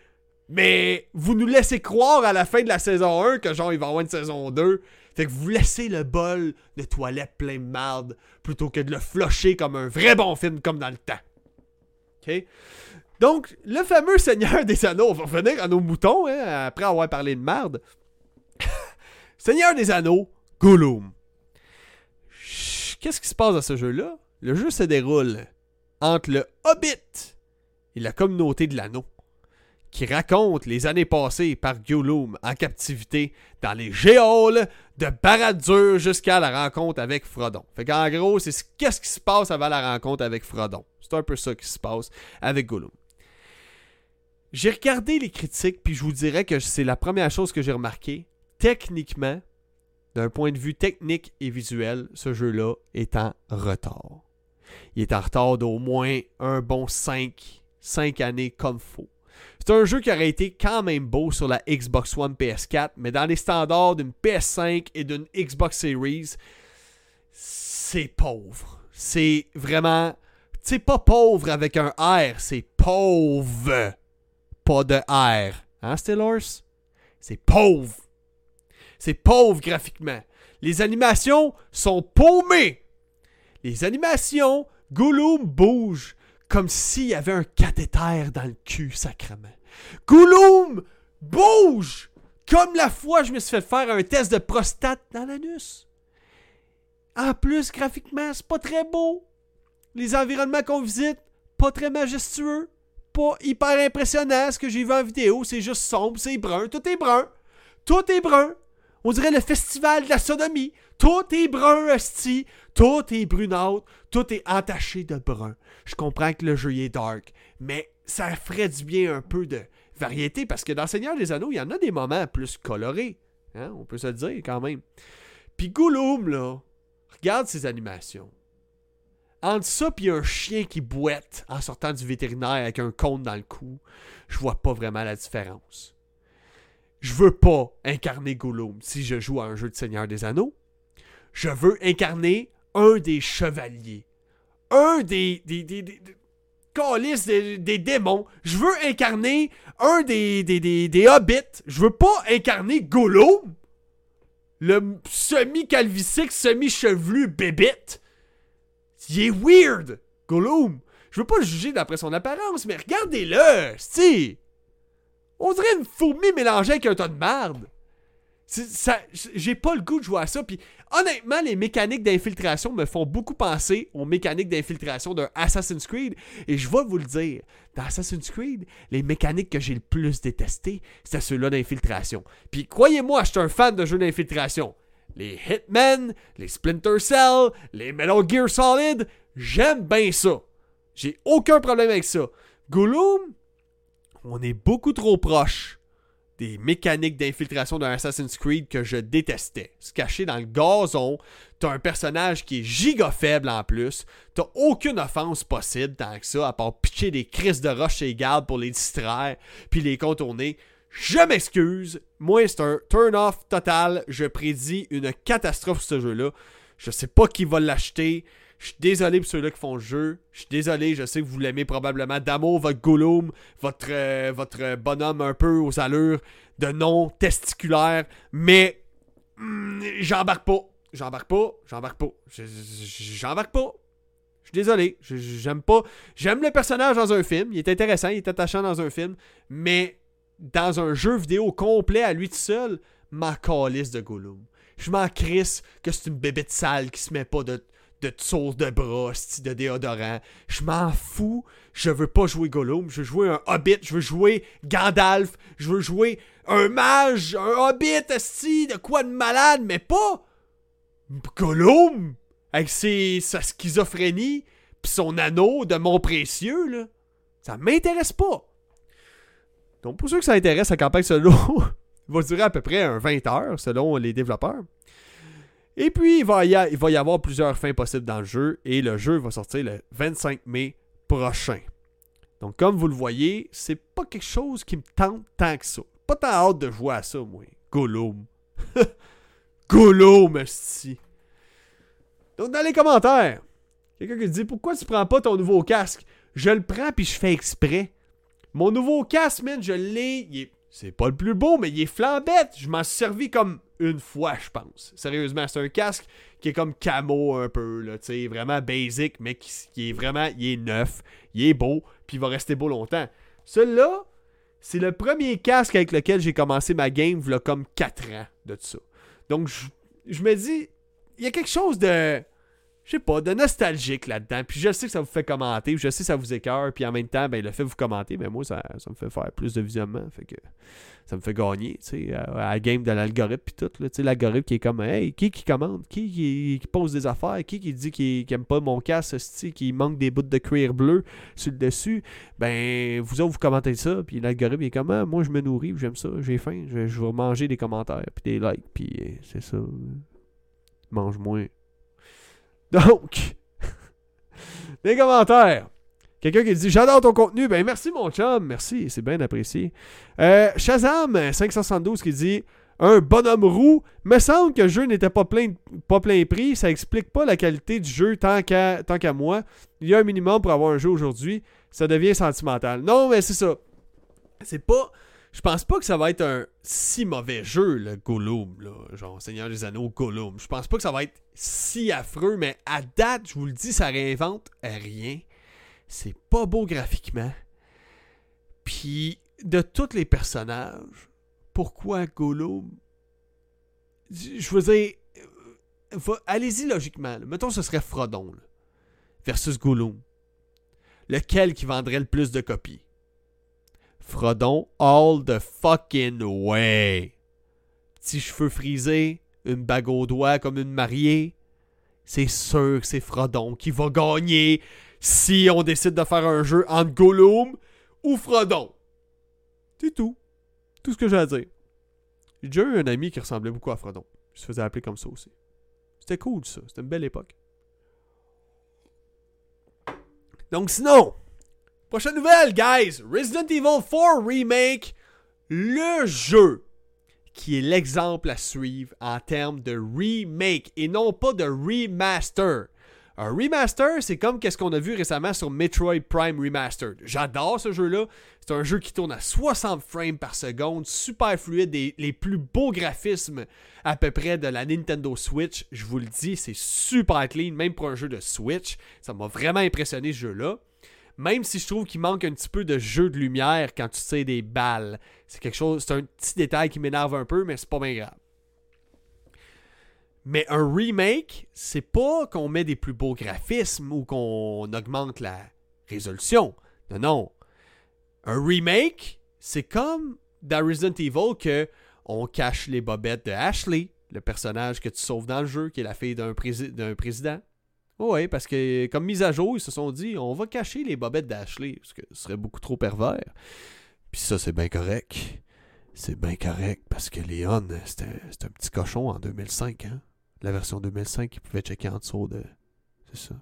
Mais vous nous laissez croire à la fin de la saison 1 que genre, il va y avoir une saison 2. Fait que vous laissez le bol de toilette plein de marde plutôt que de le flusher comme un vrai bon film comme dans le temps. OK? Donc, le fameux Seigneur des Anneaux, on va revenir à nos moutons hein, après avoir parlé de merde. Seigneur des Anneaux, Gollum. Qu'est-ce qui se passe dans ce jeu-là? Le jeu se déroule entre le Hobbit et la communauté de l'anneau qui raconte les années passées par Gollum en captivité dans les géoles de Barad-dûr jusqu'à la rencontre avec Frodon. Fait gros, c'est qu'est-ce qui se passe avant la rencontre avec Frodon? C'est un peu ça qui se passe avec Gollum. J'ai regardé les critiques, puis je vous dirais que c'est la première chose que j'ai remarqué. Techniquement, d'un point de vue technique et visuel, ce jeu-là est en retard. Il est en retard d'au moins un bon 5, 5 années comme faux. C'est un jeu qui aurait été quand même beau sur la Xbox One PS4, mais dans les standards d'une PS5 et d'une Xbox Series, c'est pauvre. C'est vraiment. C'est pas pauvre avec un R, c'est pauvre. Pas de R. Hein, Stillers? C'est pauvre. C'est pauvre graphiquement. Les animations sont paumées. Les animations, Gollum bouge comme s'il y avait un cathéter dans le cul, sacrement. Gollum bouge comme la fois je me suis fait faire un test de prostate dans l'anus. En plus, graphiquement, c'est pas très beau. Les environnements qu'on visite, pas très majestueux. Pas hyper impressionnant. Ce que j'ai vu en vidéo, c'est juste sombre, c'est brun. Tout est brun. Tout est brun. On dirait le festival de la sodomie. Tout est brun, hostie. Tout est brunâtre. Tout est entaché de brun. Je comprends que le jeu est dark, mais ça ferait du bien un peu de variété parce que dans Seigneur des Anneaux, il y en a des moments plus colorés. Hein? On peut se le dire quand même. Puis Gollum, là, regarde ses animations. Entre ça puis un chien qui boite en sortant du vétérinaire avec un cône dans le cou, je vois pas vraiment la différence je veux pas incarner Gollum si je joue à un jeu de Seigneur des Anneaux. Je veux incarner un des chevaliers. Un des. des, des, des, des, démons. Je veux incarner un des, des, des, des hobbits. Je veux pas incarner Gollum. Le semi-calvicique, semi-chevelu bébite. Il est weird, Gollum. Je veux pas juger d'après son apparence, mais regardez-le, si. On dirait une fourmi mélangée avec un tas de merde. J'ai pas le goût de jouer à ça. Puis honnêtement, les mécaniques d'infiltration me font beaucoup penser aux mécaniques d'infiltration d'un Assassin's Creed. Et je vais vous le dire, dans Assassin's Creed, les mécaniques que j'ai le plus détestées, c'était ceux-là d'infiltration. Puis croyez-moi, je suis un fan de jeux d'infiltration. Les Hitmen, les Splinter Cell, les Metal Gear Solid, j'aime bien ça. J'ai aucun problème avec ça. Gollum, on est beaucoup trop proche des mécaniques d'infiltration d'un Assassin's Creed que je détestais. Se cacher dans le gazon, t'as un personnage qui est giga faible en plus, t'as aucune offense possible tant que ça, à part pitcher des crises de roche chez les gardes pour les distraire, puis les contourner. Je m'excuse, moi c'est un turn-off total, je prédis une catastrophe ce jeu-là. Je sais pas qui va l'acheter, je suis désolé pour ceux-là qui font le jeu. Je suis désolé, je sais que vous l'aimez probablement d'amour, votre Gollum, votre, euh, votre bonhomme un peu aux allures de non testiculaire, mais hmm, j'embarque pas. J'embarque pas, j'embarque pas. J'embarque pas. Je suis désolé, j'aime pas. J'aime le personnage dans un film, il est intéressant, il est attachant dans un film, mais dans un jeu vidéo complet à lui tout seul, ma calice de Gollum. Je m'en crisse que c'est une bébête sale qui se met pas de, de sauce de brosse, de déodorant. Je m'en fous. Je veux pas jouer Gollum. Je veux jouer un Hobbit. Je veux jouer Gandalf. Je veux jouer un mage, un Hobbit, sti, de quoi de malade, mais pas Gollum avec ses, sa schizophrénie pis son anneau de mon précieux, là. Ça m'intéresse pas. Donc, pour ceux que ça intéresse, la campagne solo va durer à peu près un 20 heures, selon les développeurs. Et puis, il va, y avoir plusieurs fins possibles dans le jeu. Et le jeu va sortir le 25 mai prochain. Donc, comme vous le voyez, c'est pas quelque chose qui me tente tant que ça. Pas tant hâte de jouer à ça, moi. Gollum. Gollum, si. Donc, dans les commentaires, quelqu'un qui dit Pourquoi tu prends pas ton nouveau casque? Je le prends puis je fais exprès. Mon nouveau casque, man, je l'ai. C'est pas le plus beau, mais il est flambette. Je m'en suis servi comme une fois, je pense. Sérieusement, c'est un casque qui est comme camo un peu, là, tu vraiment basic, mais qui, est vraiment, il est neuf, il est beau, puis il va rester beau longtemps. Celui-là, c'est le premier casque avec lequel j'ai commencé ma game, il comme 4 ans de ça. Donc, je, me dis, il y a quelque chose de je sais pas, de nostalgique là-dedans. Puis je sais que ça vous fait commenter, je sais que ça vous écœure, puis en même temps, ben, le fait de vous commenter, ben moi, ça, ça me fait faire plus de visionnement. Fait que ça me fait gagner, tu sais, à, la game de l'algorithme puis tout, tu sais, l'algorithme qui est comme, hey, qui qui commande, qui qui, pose des affaires, qui qui dit qu'il aime pas mon casque, qui manque des bouts de cuir bleu sur le dessus, ben, vous autres, vous commentez ça, puis l'algorithme est comme, ah, moi, je me nourris, j'aime ça, j'ai faim, je, je vais manger des commentaires, puis des likes, puis euh, c'est ça, mange moins. Donc, les commentaires. Quelqu'un qui dit J'adore ton contenu. Ben merci mon chum. Merci, c'est bien apprécié. Euh, Shazam 572 qui dit Un bonhomme roux. Me semble que le jeu n'était pas plein, pas plein prix. Ça explique pas la qualité du jeu tant qu'à, tant qu'à moi. Il y a un minimum pour avoir un jeu aujourd'hui. Ça devient sentimental. Non, mais c'est ça. C'est pas je pense pas que ça va être un si mauvais jeu, le Gollum, là, genre Seigneur des Anneaux, Gollum. Je pense pas que ça va être si affreux, mais à date, je vous le dis, ça réinvente rien. C'est pas beau graphiquement. Puis, de tous les personnages, pourquoi Gollum? Je veux dire, euh, allez-y logiquement. Mettons, ce serait Frodon versus Gollum. Lequel qui vendrait le plus de copies? Frodon all the fucking way. Petit cheveux frisés, une bague au doigt comme une mariée. C'est sûr que c'est Frodon qui va gagner si on décide de faire un jeu entre Gollum ou Frodon. C'est tout. Tout ce que j'ai à dire. J'ai déjà eu un ami qui ressemblait beaucoup à Frodon. Il se faisait appeler comme ça aussi. C'était cool ça. C'était une belle époque. Donc sinon, Prochaine nouvelle, guys! Resident Evil 4 Remake, le jeu qui est l'exemple à suivre en termes de remake et non pas de remaster. Un remaster, c'est comme qu'est-ce qu'on a vu récemment sur Metroid Prime Remastered. J'adore ce jeu-là. C'est un jeu qui tourne à 60 frames par seconde, super fluide, les plus beaux graphismes à peu près de la Nintendo Switch. Je vous le dis, c'est super clean, même pour un jeu de Switch. Ça m'a vraiment impressionné ce jeu-là. Même si je trouve qu'il manque un petit peu de jeu de lumière quand tu sais des balles. C'est quelque chose, c'est un petit détail qui m'énerve un peu, mais c'est pas bien grave. Mais un remake, c'est pas qu'on met des plus beaux graphismes ou qu'on augmente la résolution. Non, non. Un remake, c'est comme dans Resident Evil que on cache les bobettes de Ashley, le personnage que tu sauves dans le jeu, qui est la fille d'un président. Oui, parce que comme mise à jour, ils se sont dit on va cacher les bobettes d'Ashley, parce que ce serait beaucoup trop pervers. Puis ça, c'est bien correct. C'est bien correct, parce que Léon, c'était un petit cochon en 2005, hein. La version 2005, il pouvait checker en dessous de. C'est ça.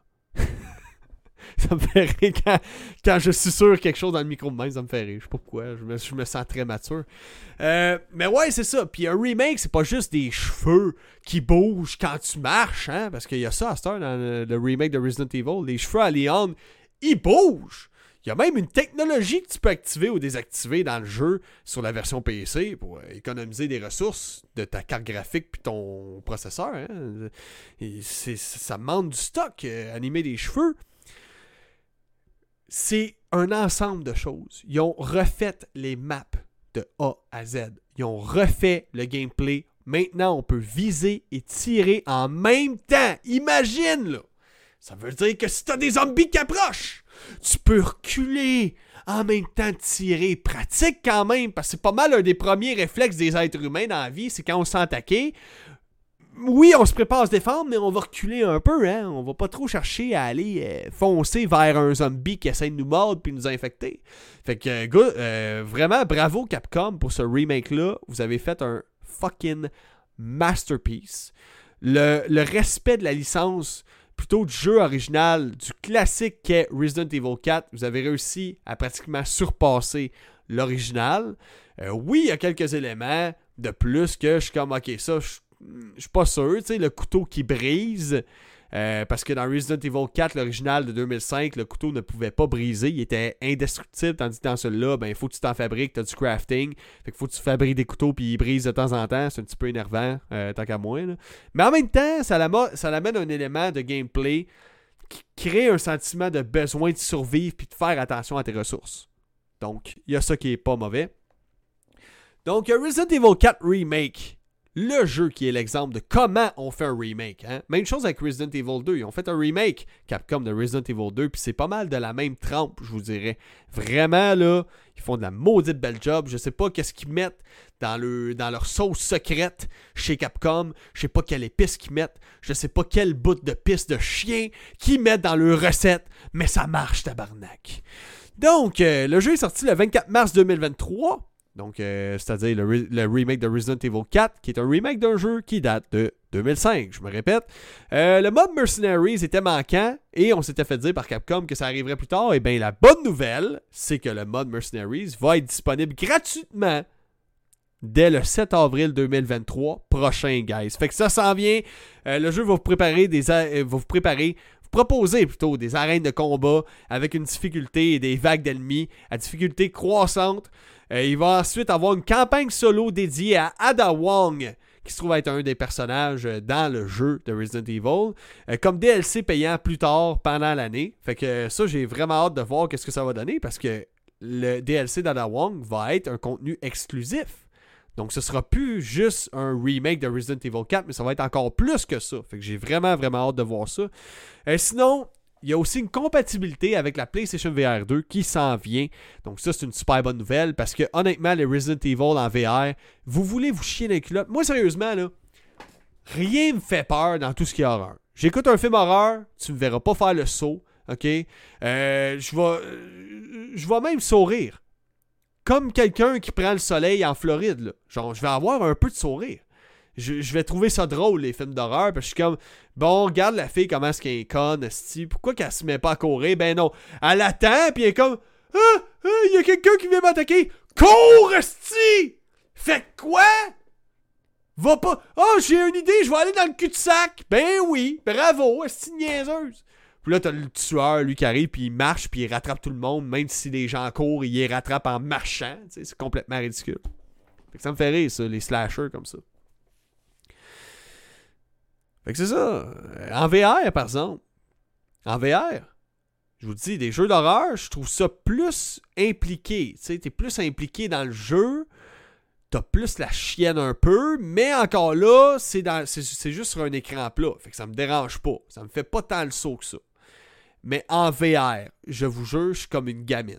ça me fait rire quand, quand, je suis sûr quelque chose dans le micro de main, ça me fait rire. Je sais pas pourquoi, je me, je me sens très mature. Euh, mais ouais, c'est ça. Puis un remake, c'est pas juste des cheveux qui bougent quand tu marches, hein, parce qu'il y a ça à Star dans le, remake de Resident Evil. Les cheveux à Leon, ils bougent. Il y a même une technologie que tu peux activer ou désactiver dans le jeu sur la version PC pour économiser des ressources de ta carte graphique puis ton processeur. Hein. ça demande du stock, euh, animer des cheveux c'est un ensemble de choses. Ils ont refait les maps de A à Z. Ils ont refait le gameplay. Maintenant, on peut viser et tirer en même temps. Imagine, là! Ça veut dire que si t'as des zombies qui approchent, tu peux reculer en même temps tirer. Pratique quand même, parce que c'est pas mal un des premiers réflexes des êtres humains dans la vie, c'est quand on se sent attaqué, oui, on se prépare à se défendre, mais on va reculer un peu, hein. On va pas trop chercher à aller euh, foncer vers un zombie qui essaie de nous mordre puis nous infecter. Fait que, euh, euh, vraiment, bravo Capcom pour ce remake-là. Vous avez fait un fucking masterpiece. Le, le, respect de la licence, plutôt du jeu original, du classique qu'est Resident Evil 4, vous avez réussi à pratiquement surpasser l'original. oui, il y a quelques éléments de plus que je suis comme, ok, ça, je je suis pas sûr, tu sais, le couteau qui brise. Euh, parce que dans Resident Evil 4, l'original de 2005, le couteau ne pouvait pas briser, il était indestructible, tandis que dans celui-là, ben, il faut que tu t'en fabriques, tu as du crafting, fait qu'il faut que tu fabriques des couteaux puis ils brisent de temps en temps, c'est un petit peu énervant, euh, tant qu'à moi. Mais en même temps, ça, ça amène un élément de gameplay qui crée un sentiment de besoin de survivre puis de faire attention à tes ressources. Donc, il y a ça qui est pas mauvais. Donc, Resident Evil 4 Remake, le jeu qui est l'exemple de comment on fait un remake. Hein? Même chose avec Resident Evil 2. Ils ont fait un remake, Capcom, de Resident Evil 2, puis c'est pas mal de la même trempe, je vous dirais. Vraiment, là, ils font de la maudite belle job. Je sais pas qu'est-ce qu'ils mettent dans, le, dans leur sauce secrète chez Capcom. Je sais pas quelle épice qu'ils mettent. Je sais pas quel bout de piste de chien qu'ils mettent dans leur recette, mais ça marche, tabarnak. Donc, euh, le jeu est sorti le 24 mars 2023. Donc, euh, c'est-à-dire le, remake de Resident Evil 4, qui est un remake d'un jeu qui date de 2005, je me répète. Euh, le mode Mercenaries était manquant et on s'était fait dire par Capcom que ça arriverait plus tard. Et eh bien, la bonne nouvelle, c'est que le mode Mercenaries va être disponible gratuitement dès le 7 avril 2023 prochain, guys. Fait que ça s'en vient. Euh, le jeu va vous préparer des va vous préparer proposer plutôt des arènes de combat avec une difficulté et des vagues d'ennemis à difficulté croissante. Euh, il va ensuite avoir une campagne solo dédiée à Ada Wong, qui se trouve être un des personnages euh, dans le jeu de Resident Evil, euh, comme DLC payant plus tard pendant l'année. Fait que ça, j'ai vraiment hâte de voir qu'est-ce que ça va donner parce que le DLC d'Ada Wong va être un contenu exclusif. Donc ce sera plus juste un remake de Resident Evil 4, mais ça va être encore plus que ça. Fait que j'ai vraiment, vraiment hâte de voir ça. sinon, il y a aussi une compatibilité avec la PlayStation VR 2 qui s'en vient. Donc ça, c'est une super bonne nouvelle parce que honnêtement, les Resident Evil en VR, vous voulez vous chier les culottes. Moi, sérieusement, là, rien me fait peur dans tout ce qui est horreur. J'écoute un film horreur, tu me verras pas faire le saut, ok? Euh, je vais, euh, je vais même sourire. Comme quelqu'un qui prend le soleil en Floride, là. Genre, je vais avoir un peu de sourire je, vais trouver ça drôle, les films d'horreur. Parce que je suis comme, bon, regarde la fille, comment est-ce qu'elle est conne, Pourquoi qu'elle se met pas à courir? Ben non. Elle attend, puis elle est comme, ah, ah, il y a quelqu'un qui vient m'attaquer. Cours, esti! Fait quoi? Va pas. Oh, j'ai une idée, je vais aller dans le cul-de-sac. Ben oui, bravo, esti niaiseuse. Puis là, t'as le tueur, lui, qui arrive, puis il marche, puis il rattrape tout le monde, même si les gens courent, il les rattrape en marchant. C'est complètement ridicule. Fait que ça me fait rire, ça, les slashers comme ça. Fait que c'est ça. En VR, par exemple. En VR. Je vous dis, des jeux d'horreur, je trouve ça plus impliqué. Tu sais, t'es plus impliqué dans le jeu. T'as plus la chienne un peu, mais encore là, c'est, c'est, juste sur un écran plat. Fait que ça me dérange pas. Ça me fait pas tant le saut que ça. Mais en VR, je vous jure, je suis comme une gamine.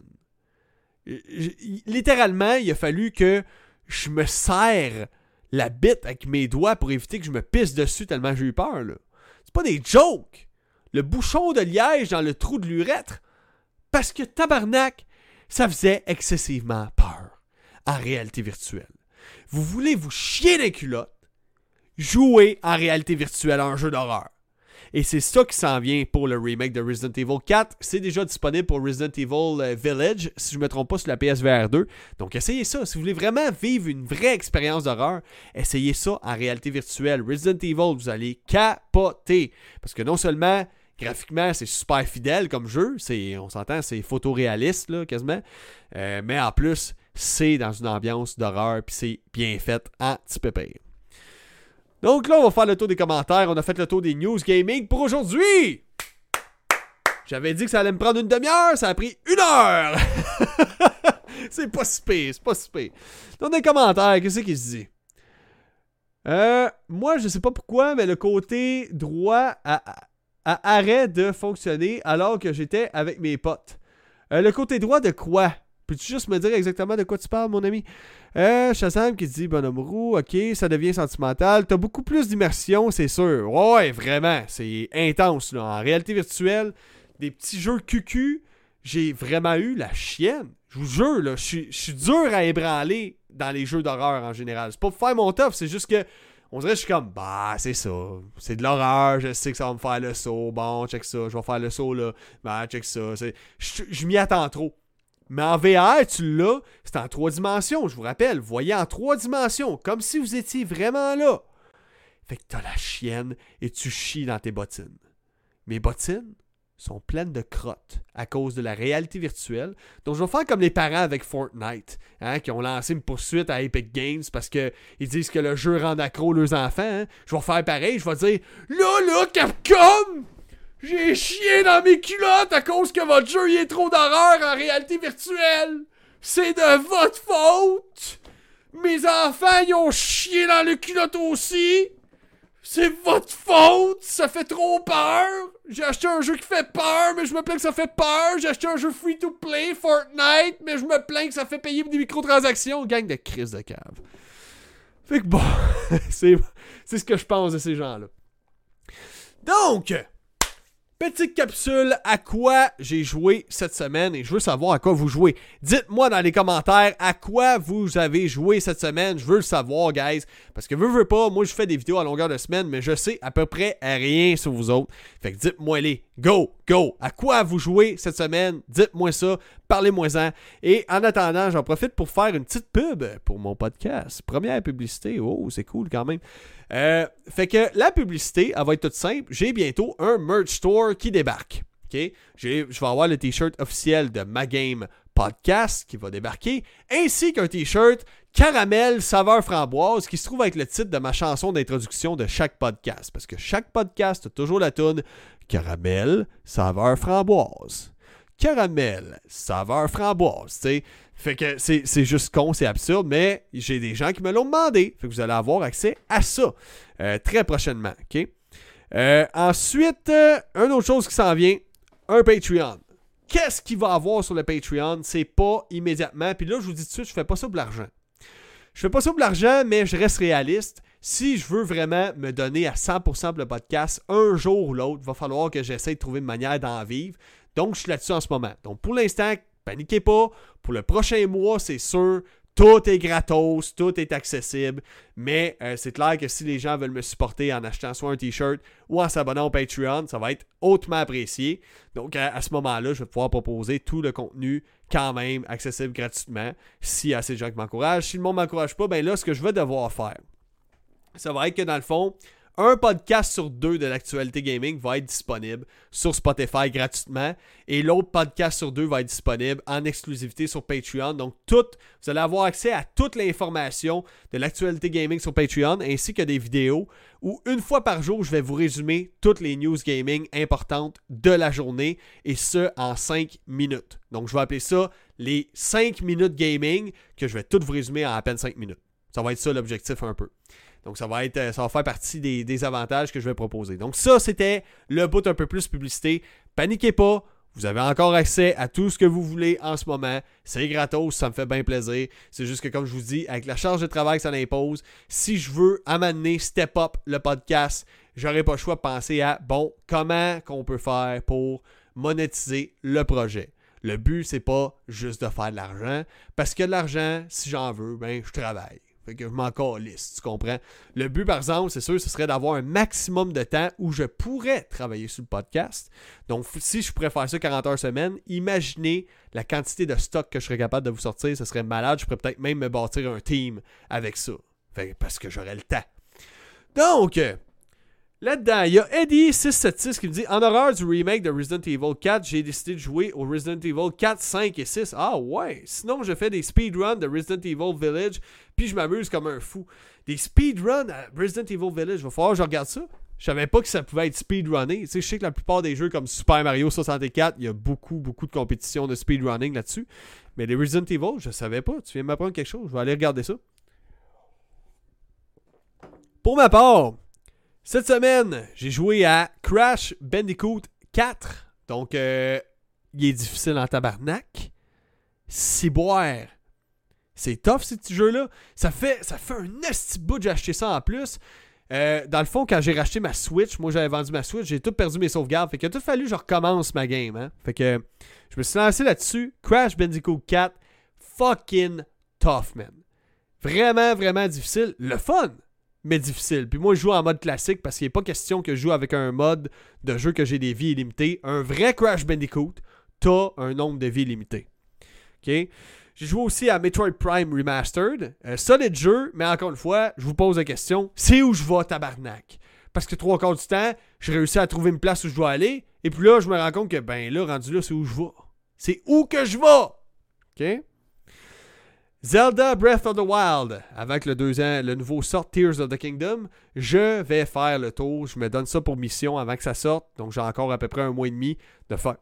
littéralement, il a fallu que je me serre la bite avec mes doigts pour éviter que je me pisse dessus tellement j'ai eu peur. Là. C'est pas des jokes. Le bouchon de liège dans le trou de l'urètre. Parce que tabarnak, ça faisait excessivement peur en réalité virtuelle. Vous voulez vous chier les culottes, jouer en réalité virtuelle un jeu d'horreur. Et c'est ça qui s'en vient pour le remake de Resident Evil 4. C'est déjà disponible pour Resident Evil euh, Village, si je ne me trompe pas, sur la PSVR 2. Donc essayez ça. Si vous voulez vraiment vivre une vraie expérience d'horreur, essayez ça en réalité virtuelle. Resident Evil, vous allez capoter. Parce que non seulement graphiquement, c'est super fidèle comme jeu. On s'entend, c'est photoréaliste, là, quasiment. Euh, mais en plus, c'est dans une ambiance d'horreur, puis c'est bien fait pépère. Donc là, on va faire le tour des commentaires. On a fait le tour des news gaming pour aujourd'hui. J'avais dit que ça allait me prendre une demi-heure, ça a pris une heure. c'est pas si c'est pas si Dans les commentaires, qu'est-ce qui se dit? Euh, moi, je sais pas pourquoi, mais le côté droit a, arrêt de fonctionner alors que j'étais avec mes potes. Euh, le côté droit de quoi? Peux-tu juste me dire exactement de quoi tu parles, mon ami? Euh, Shazam qui dit Bonhomme roux, ok, ça devient sentimental. T'as beaucoup plus d'immersion, c'est sûr. Ouais, vraiment, c'est intense. Là. En réalité virtuelle, des petits jeux cucu, j'ai vraiment eu la chienne. Je vous jure, là, je suis dur à ébranler dans les jeux d'horreur en général. C'est pas pour faire mon top, c'est juste que on dirait que je suis comme bah c'est ça c'est de l'horreur je sais que ça va me faire le saut bon check ça je vais faire le saut là bah check ça je m'y attends trop mais en VR, tu l'as, c'est en trois dimensions, je vous rappelle. voyez en trois dimensions, comme si vous étiez vraiment là. Fait que t'as la chienne et tu chies dans tes bottines. Mes bottines sont pleines de crottes à cause de la réalité virtuelle. Donc je vais faire comme les parents avec Fortnite, hein, qui ont lancé une poursuite à Epic Games parce qu'ils disent que le jeu rend accro leurs enfants. Hein. Je vais faire pareil, je vais dire Là, là, Capcom! J'ai chié dans mes culottes à cause que votre jeu y est trop d'horreur en réalité virtuelle. C'est de votre faute. Mes enfants, ils ont chié dans le culotte aussi. C'est votre faute, ça fait trop peur. J'ai acheté un jeu qui fait peur, mais je me plains que ça fait peur. J'ai acheté un jeu free to play, Fortnite, mais je me plains que ça fait payer des microtransactions. Gang de crise de cave. Fait que bon, c'est ce que je pense de ces gens-là. Donc, Petite capsule à quoi j'ai joué cette semaine et je veux savoir à quoi vous jouez. Dites-moi dans les commentaires à quoi vous avez joué cette semaine. Je veux le savoir, guys. Parce que veux, veux pas, moi je fais des vidéos à longueur de semaine, mais je sais à peu près rien sur vous autres. Fait que dites-moi les. Go, go. À quoi vous jouez cette semaine? Dites-moi ça. Parlez-moi-en. Et en attendant, j'en profite pour faire une petite pub pour mon podcast. Première publicité. Oh, c'est cool quand même. Euh, fait que la publicité, elle va être toute simple. J'ai bientôt un merch store qui débarque. Je vais avoir le t-shirt officiel de Ma Game Podcast qui va débarquer, ainsi qu'un t-shirt caramel saveur framboise qui se trouve avec le titre de ma chanson d'introduction de chaque podcast. Parce que chaque podcast a toujours la tune caramel saveur framboise. Caramel saveur framboise, tu. Fait que c'est juste con, c'est absurde, mais j'ai des gens qui me l'ont demandé. Fait que vous allez avoir accès à ça euh, très prochainement. OK? Euh, ensuite, euh, une autre chose qui s'en vient, un Patreon. Qu'est-ce qu'il va avoir sur le Patreon? C'est pas immédiatement. Puis là, je vous dis tout de suite, je fais pas ça pour l'argent. Je fais pas ça pour l'argent, mais je reste réaliste. Si je veux vraiment me donner à 100% pour le podcast, un jour ou l'autre, il va falloir que j'essaie de trouver une manière d'en vivre. Donc, je suis là-dessus en ce moment. Donc, pour l'instant, Paniquez pas. Pour le prochain mois, c'est sûr, tout est gratos, tout est accessible. Mais euh, c'est clair que si les gens veulent me supporter en achetant soit un t-shirt ou en s'abonnant au Patreon, ça va être hautement apprécié. Donc à, ce moment-là, je vais pouvoir proposer tout le contenu quand même accessible gratuitement s'il y a assez de gens qui m'encouragent. Si le monde ne m'encourage pas, ben là, ce que je vais devoir faire, ça va être que dans le fond, un podcast sur deux de l'actualité gaming va être disponible sur Spotify gratuitement et l'autre podcast sur deux va être disponible en exclusivité sur Patreon. Donc, vous allez avoir accès à toute l'information de l'actualité gaming sur Patreon ainsi que des vidéos où une fois par jour, je vais vous résumer toutes les news gaming importantes de la journée et ce en 5 minutes. Donc, je vais appeler ça les 5 minutes gaming que je vais tout vous résumer en à peine 5 minutes. Ça va être ça l'objectif un peu. Donc, ça va, être, euh, ça va faire partie des, avantages que je vais proposer. Donc, ça, c'était le bout un peu plus publicité. Paniquez pas. Vous avez encore accès à tout ce que vous voulez en ce moment. C'est gratos, ça me fait bien plaisir. C'est juste que, comme je vous dis, avec la charge de travail que ça impose, si je veux amener step up le podcast, j'aurai pas le choix de penser à, bon, comment qu'on peut faire pour monétiser le projet. Le but, c'est pas juste de faire de l'argent, parce que l'argent, si j'en veux, ben, je travaille. Que je m'en calisse, tu comprends? Le but, par exemple, c'est sûr, ce serait d'avoir un maximum de temps où je pourrais travailler sur le podcast. Donc, si je pourrais faire ça 40 heures semaine, imaginez la quantité de stock que je serais capable de vous sortir. Ce serait malade. Je pourrais peut-être même me bâtir un team avec ça. Parce que j'aurais le temps. Donc, Là-dedans, il y a Eddie676 qui me dit En horreur du remake de Resident Evil 4, j'ai décidé de jouer au Resident Evil 4, 5 et 6. Ah ouais Sinon, je fais des speedruns de Resident Evil Village, puis je m'amuse comme un fou. Des speedruns à Resident Evil Village, il va falloir que je regarde ça. Je savais pas que ça pouvait être speedrunné. Tu sais, je sais que la plupart des jeux comme Super Mario 64, il y a beaucoup, beaucoup de compétitions de speedrunning là-dessus. Mais les Resident Evil, je savais pas. Tu viens m'apprendre quelque chose. Je vais aller regarder ça. Pour ma part, cette semaine, j'ai joué à Crash Bandicoot 4. Donc, euh, il est difficile en tabarnak. boire. C'est tough, ce petit jeu-là. Ça fait, ça fait un esti bout j'ai ça en plus. Euh, dans le fond, quand j'ai racheté ma Switch, moi j'avais vendu ma Switch, j'ai tout perdu mes sauvegardes. Fait a tout fallu que je recommence ma game. Hein? Fait que je me suis lancé là-dessus. Crash Bandicoot 4, fucking tough, man. Vraiment, vraiment difficile. Le fun mais difficile. Puis moi, je joue en mode classique parce qu'il n'est pas question que je joue avec un mode de jeu que j'ai des vies illimitées. Un vrai Crash Bandicoot, t'as un nombre de vies limitées. OK? J'ai joué aussi à Metroid Prime Remastered. Euh, solide jeu, mais encore une fois, je vous pose la question c'est où je vais, tabarnak? Parce que trois quarts du temps, j'ai réussi à trouver une place où je dois aller. Et puis là, je me rends compte que, ben là, rendu là, c'est où je vais. C'est où que je vais. OK? Zelda Breath of the Wild, avec le, deuxième, le nouveau sort Tears of the Kingdom, je vais faire le tour. Je me donne ça pour mission avant que ça sorte. Donc j'ai encore à peu près un mois et demi de, faire,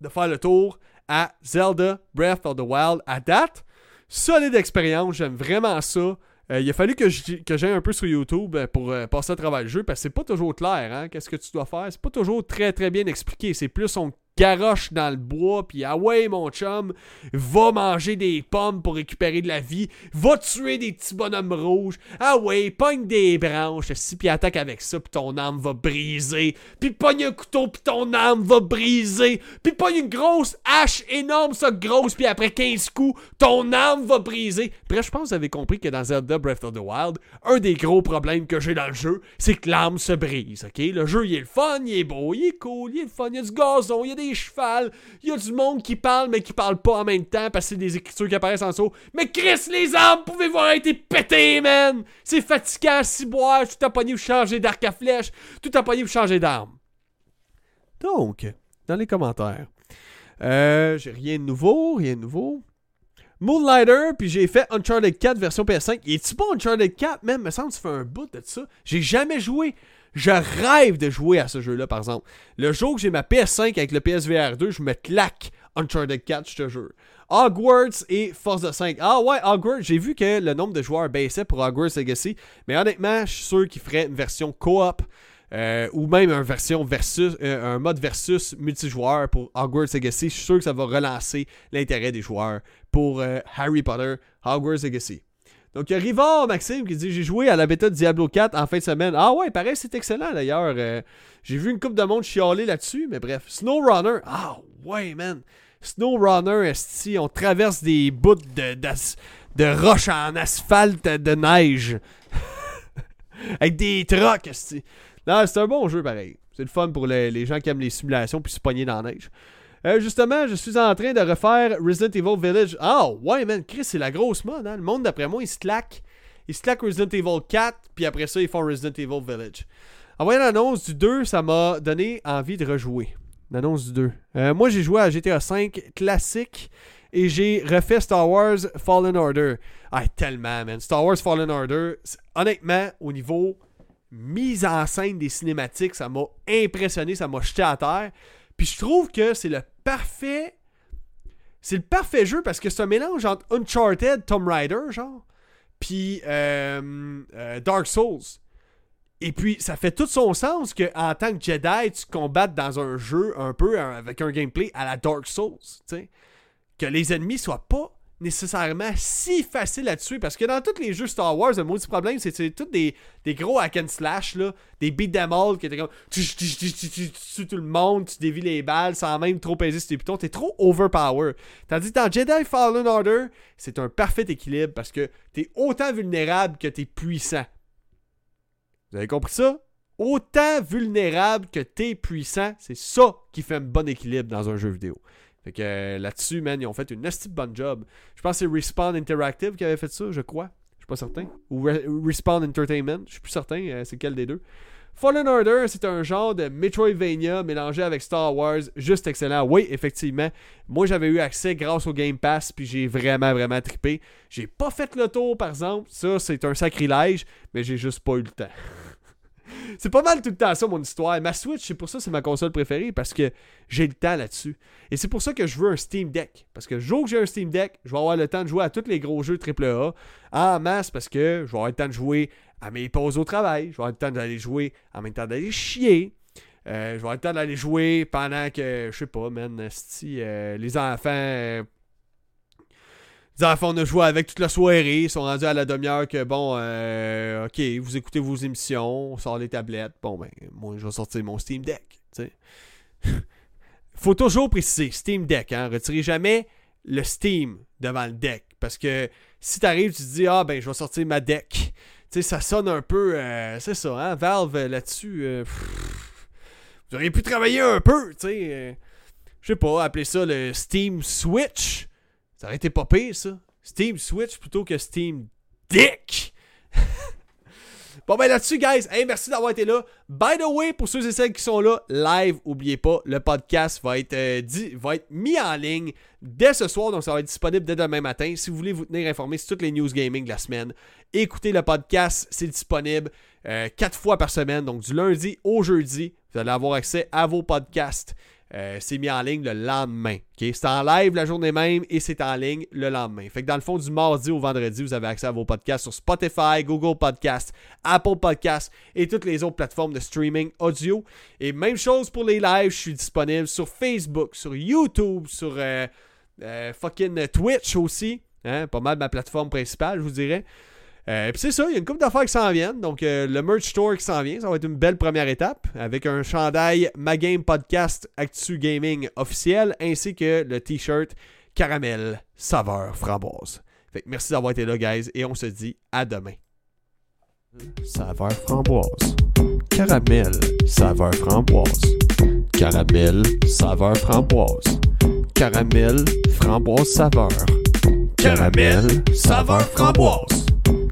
de faire le tour à Zelda Breath of the Wild à date. Solide expérience, j'aime vraiment ça. Euh, il a fallu que j'aille un peu sur YouTube euh, pour passer à travers le jeu parce que c'est pas toujours clair, hein, qu'est-ce que tu dois faire. C'est pas toujours très très bien expliqué. C'est plus on garoche dans le bois, puis ah ouais, mon chum, va manger des pommes pour récupérer de la vie, va tuer des petits bonhommes rouges, ah ouais, pogne des branches, si puis attaque avec ça, puis ton âme va briser, puis pogne un couteau, puis ton âme va briser, puis pogne une grosse hache énorme, ça grosse, puis après 15 coups, ton âme va briser. Bref, je pense que vous avez compris que dans Zelda Breath of the Wild, un des gros problèmes que j'ai dans le jeu, c'est que l'âme se brise, ok? Le jeu, il est le fun, il est beau, il est cool, il est le fun, il y a du gazon, il y a des cheval. Il y a du monde qui parle, mais qui parle pas en même temps parce que c'est des écritures qui apparaissent en saut. Mais Chris, les armes pouvez voir été pété, man! C'est fatigant, si boire, tout a pogné pour changer d'arc à flèche, tout a pogné pour changer d'arme. Donc, dans les commentaires, euh, j'ai rien de nouveau, rien de nouveau. Moonlighter, puis j'ai fait Uncharted 4 version PS5. Il est-tu pas Uncharted 4, même? Me semble que tu fais un bout de ça. J'ai jamais joué. Je rêve de jouer à ce jeu-là, par exemple. Le jour que j'ai ma PS5 avec le PSVR 2, je me claque Uncharted 4, je te jure. Hogwarts et Forza 5. Ah ouais, Hogwarts, j'ai vu que le nombre de joueurs baissait pour Hogwarts Legacy, mais honnêtement, je suis sûr qu'il ferait une version co-op euh, ou même une version versus, euh, un mode versus multijoueur pour Hogwarts Legacy. Je suis sûr que ça va relancer l'intérêt des joueurs pour euh, Harry Potter Hogwarts Legacy. Donc, il y a Rivard Maxime qui dit J'ai joué à la bêta de Diablo 4 en fin de semaine. Ah ouais, pareil, c'est excellent d'ailleurs. Euh, j'ai vu une coupe de monde chialer là-dessus, mais bref. SnowRunner. Ah ouais, man. SnowRunner, esti, on traverse des bouts de, de, roches en asphalte de neige. Avec des trocs, esti. Non, c'est un bon jeu pareil. C'est le fun pour les, les, gens qui aiment les simulations puis se pogner dans la neige. Euh, justement, je suis en train de refaire Resident Evil Village. Ah, ouais, man, Chris, c'est la grosse mode. Hein? Le monde, d'après moi, il se claque. Il se claque Resident Evil 4, puis après ça, ils font Resident Evil Village. En voyant l'annonce du 2, ça m'a donné envie de rejouer. L'annonce du 2. Euh, moi, j'ai joué à GTA 5 classique et j'ai refait Star Wars Fallen Order. Ah, tellement, man. Star Wars Fallen Order, honnêtement, au niveau mise en scène des cinématiques, ça m'a impressionné, ça m'a jeté à terre. Puis je trouve que c'est le parfait. C'est le parfait jeu parce que c'est un mélange entre Uncharted, Tomb Raider, genre, puis euh, euh, Dark Souls. Et puis, ça fait tout son sens que en tant que Jedi, tu combattes dans un jeu un peu avec un gameplay à la Dark Souls. Que les ennemis soient pas nécessairement si facile à tuer parce que dans tous les jeux Star Wars, le maudit problème, c'est que tous des, gros hack and slash, là, des beat them all qui étaient comme tu tues tout le monde, tu dévis les balles sans même trop peser sur tes boutons, t'es trop overpower. Tandis que dans Jedi Fallen Order, c'est un parfait équilibre parce que t'es autant vulnérable que t'es puissant. Vous avez compris ça? Autant vulnérable que t'es puissant, c'est ça qui fait un bon équilibre dans un jeu vidéo. Fait que euh, là-dessus, man, ils ont fait une nasty bonne job. Je pense que c'est Respawn Interactive qui avait fait ça, je crois. Je suis pas certain. Ou Respawn Entertainment, je suis plus certain, euh, c'est quel des deux. Fallen Order, c'est un genre de Metroidvania mélangé avec Star Wars, juste excellent. Oui, effectivement, moi j'avais eu accès grâce au Game Pass, puis j'ai vraiment, vraiment trippé. J'ai pas fait le tour, par exemple, ça c'est un sacrilège, mais j'ai juste pas eu le temps. c'est pas mal tout le temps ça, mon histoire. Ma Switch, c'est pour ça que c'est ma console préférée, parce que j'ai le temps là-dessus. Et c'est pour ça que je veux un Steam Deck. Parce que le jour que j'ai un Steam Deck, je vais avoir le temps de jouer à tous les gros jeux AAA en masse, parce que je vais avoir le temps de jouer à mes pauses au travail. Je vais avoir le temps d'aller jouer en même temps d'aller chier. Euh, je vais avoir le temps d'aller jouer pendant que, je sais pas, man, si euh, les enfants euh, les enfants, on a joué avec toute la soirée. Ils sont rendus à la demi-heure que, bon, euh, ok, vous écoutez vos émissions, on sort les tablettes. Bon, ben, moi, je vais sortir mon Steam Deck. sais. Faut toujours préciser, Steam Deck, hein. Retirez jamais le Steam devant le deck. Parce que si t'arrives, tu te dis, ah, ben, je vais sortir ma deck. Tu sais, ça sonne un peu. Euh, c'est ça, hein. Valve là-dessus. Euh, vous auriez pu travailler un peu, tu sais. je sais pas, appeler ça le Steam Switch. Ça aurait été pas pire, ça. Steam Switch plutôt que Steam Dick. bon, ben là-dessus, guys, hey, merci d'avoir été là. By the way, pour ceux et celles qui sont là, live, oubliez pas, le podcast va être, euh, va être mis en ligne dès ce soir, donc ça va être disponible dès demain matin. Si vous voulez vous tenir informé sur toutes les news gaming de la semaine, écoutez le podcast, c'est disponible euh, quatre fois par semaine, donc du lundi au jeudi. Vous allez avoir accès à vos podcasts euh, c'est mis en ligne le lendemain. C'est en live la journée même et c'est en ligne le lendemain. Fait que dans le fond, du mardi au vendredi, vous avez accès à vos podcasts sur Spotify, Google Podcasts, Apple Podcasts et toutes les autres plateformes de streaming audio. Et même chose pour les lives, je suis disponible sur Facebook, sur YouTube, sur euh, euh, fucking Twitch aussi. Hein, pas mal ma plateforme principale, je vous dirais. Euh, puis c'est ça, il y a une couple d'affaires qui s'en viennent. Donc, euh, le merch store qui s'en vient, ça va être une belle première étape avec un chandail Ma Game Podcast Actu Gaming officiel ainsi que le t-shirt Caramel Saveur Framboise. Fait que merci d'avoir été là, guys, et on se dit à demain. Saveur framboise. Caramel, saveur framboise. Caramel, saveur framboise. Caramel, framboise saveur. Caramel, saveur framboise.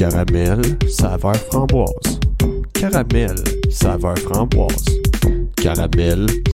Caramel, saveur framboise. Caramel, saveur framboise. Caramel,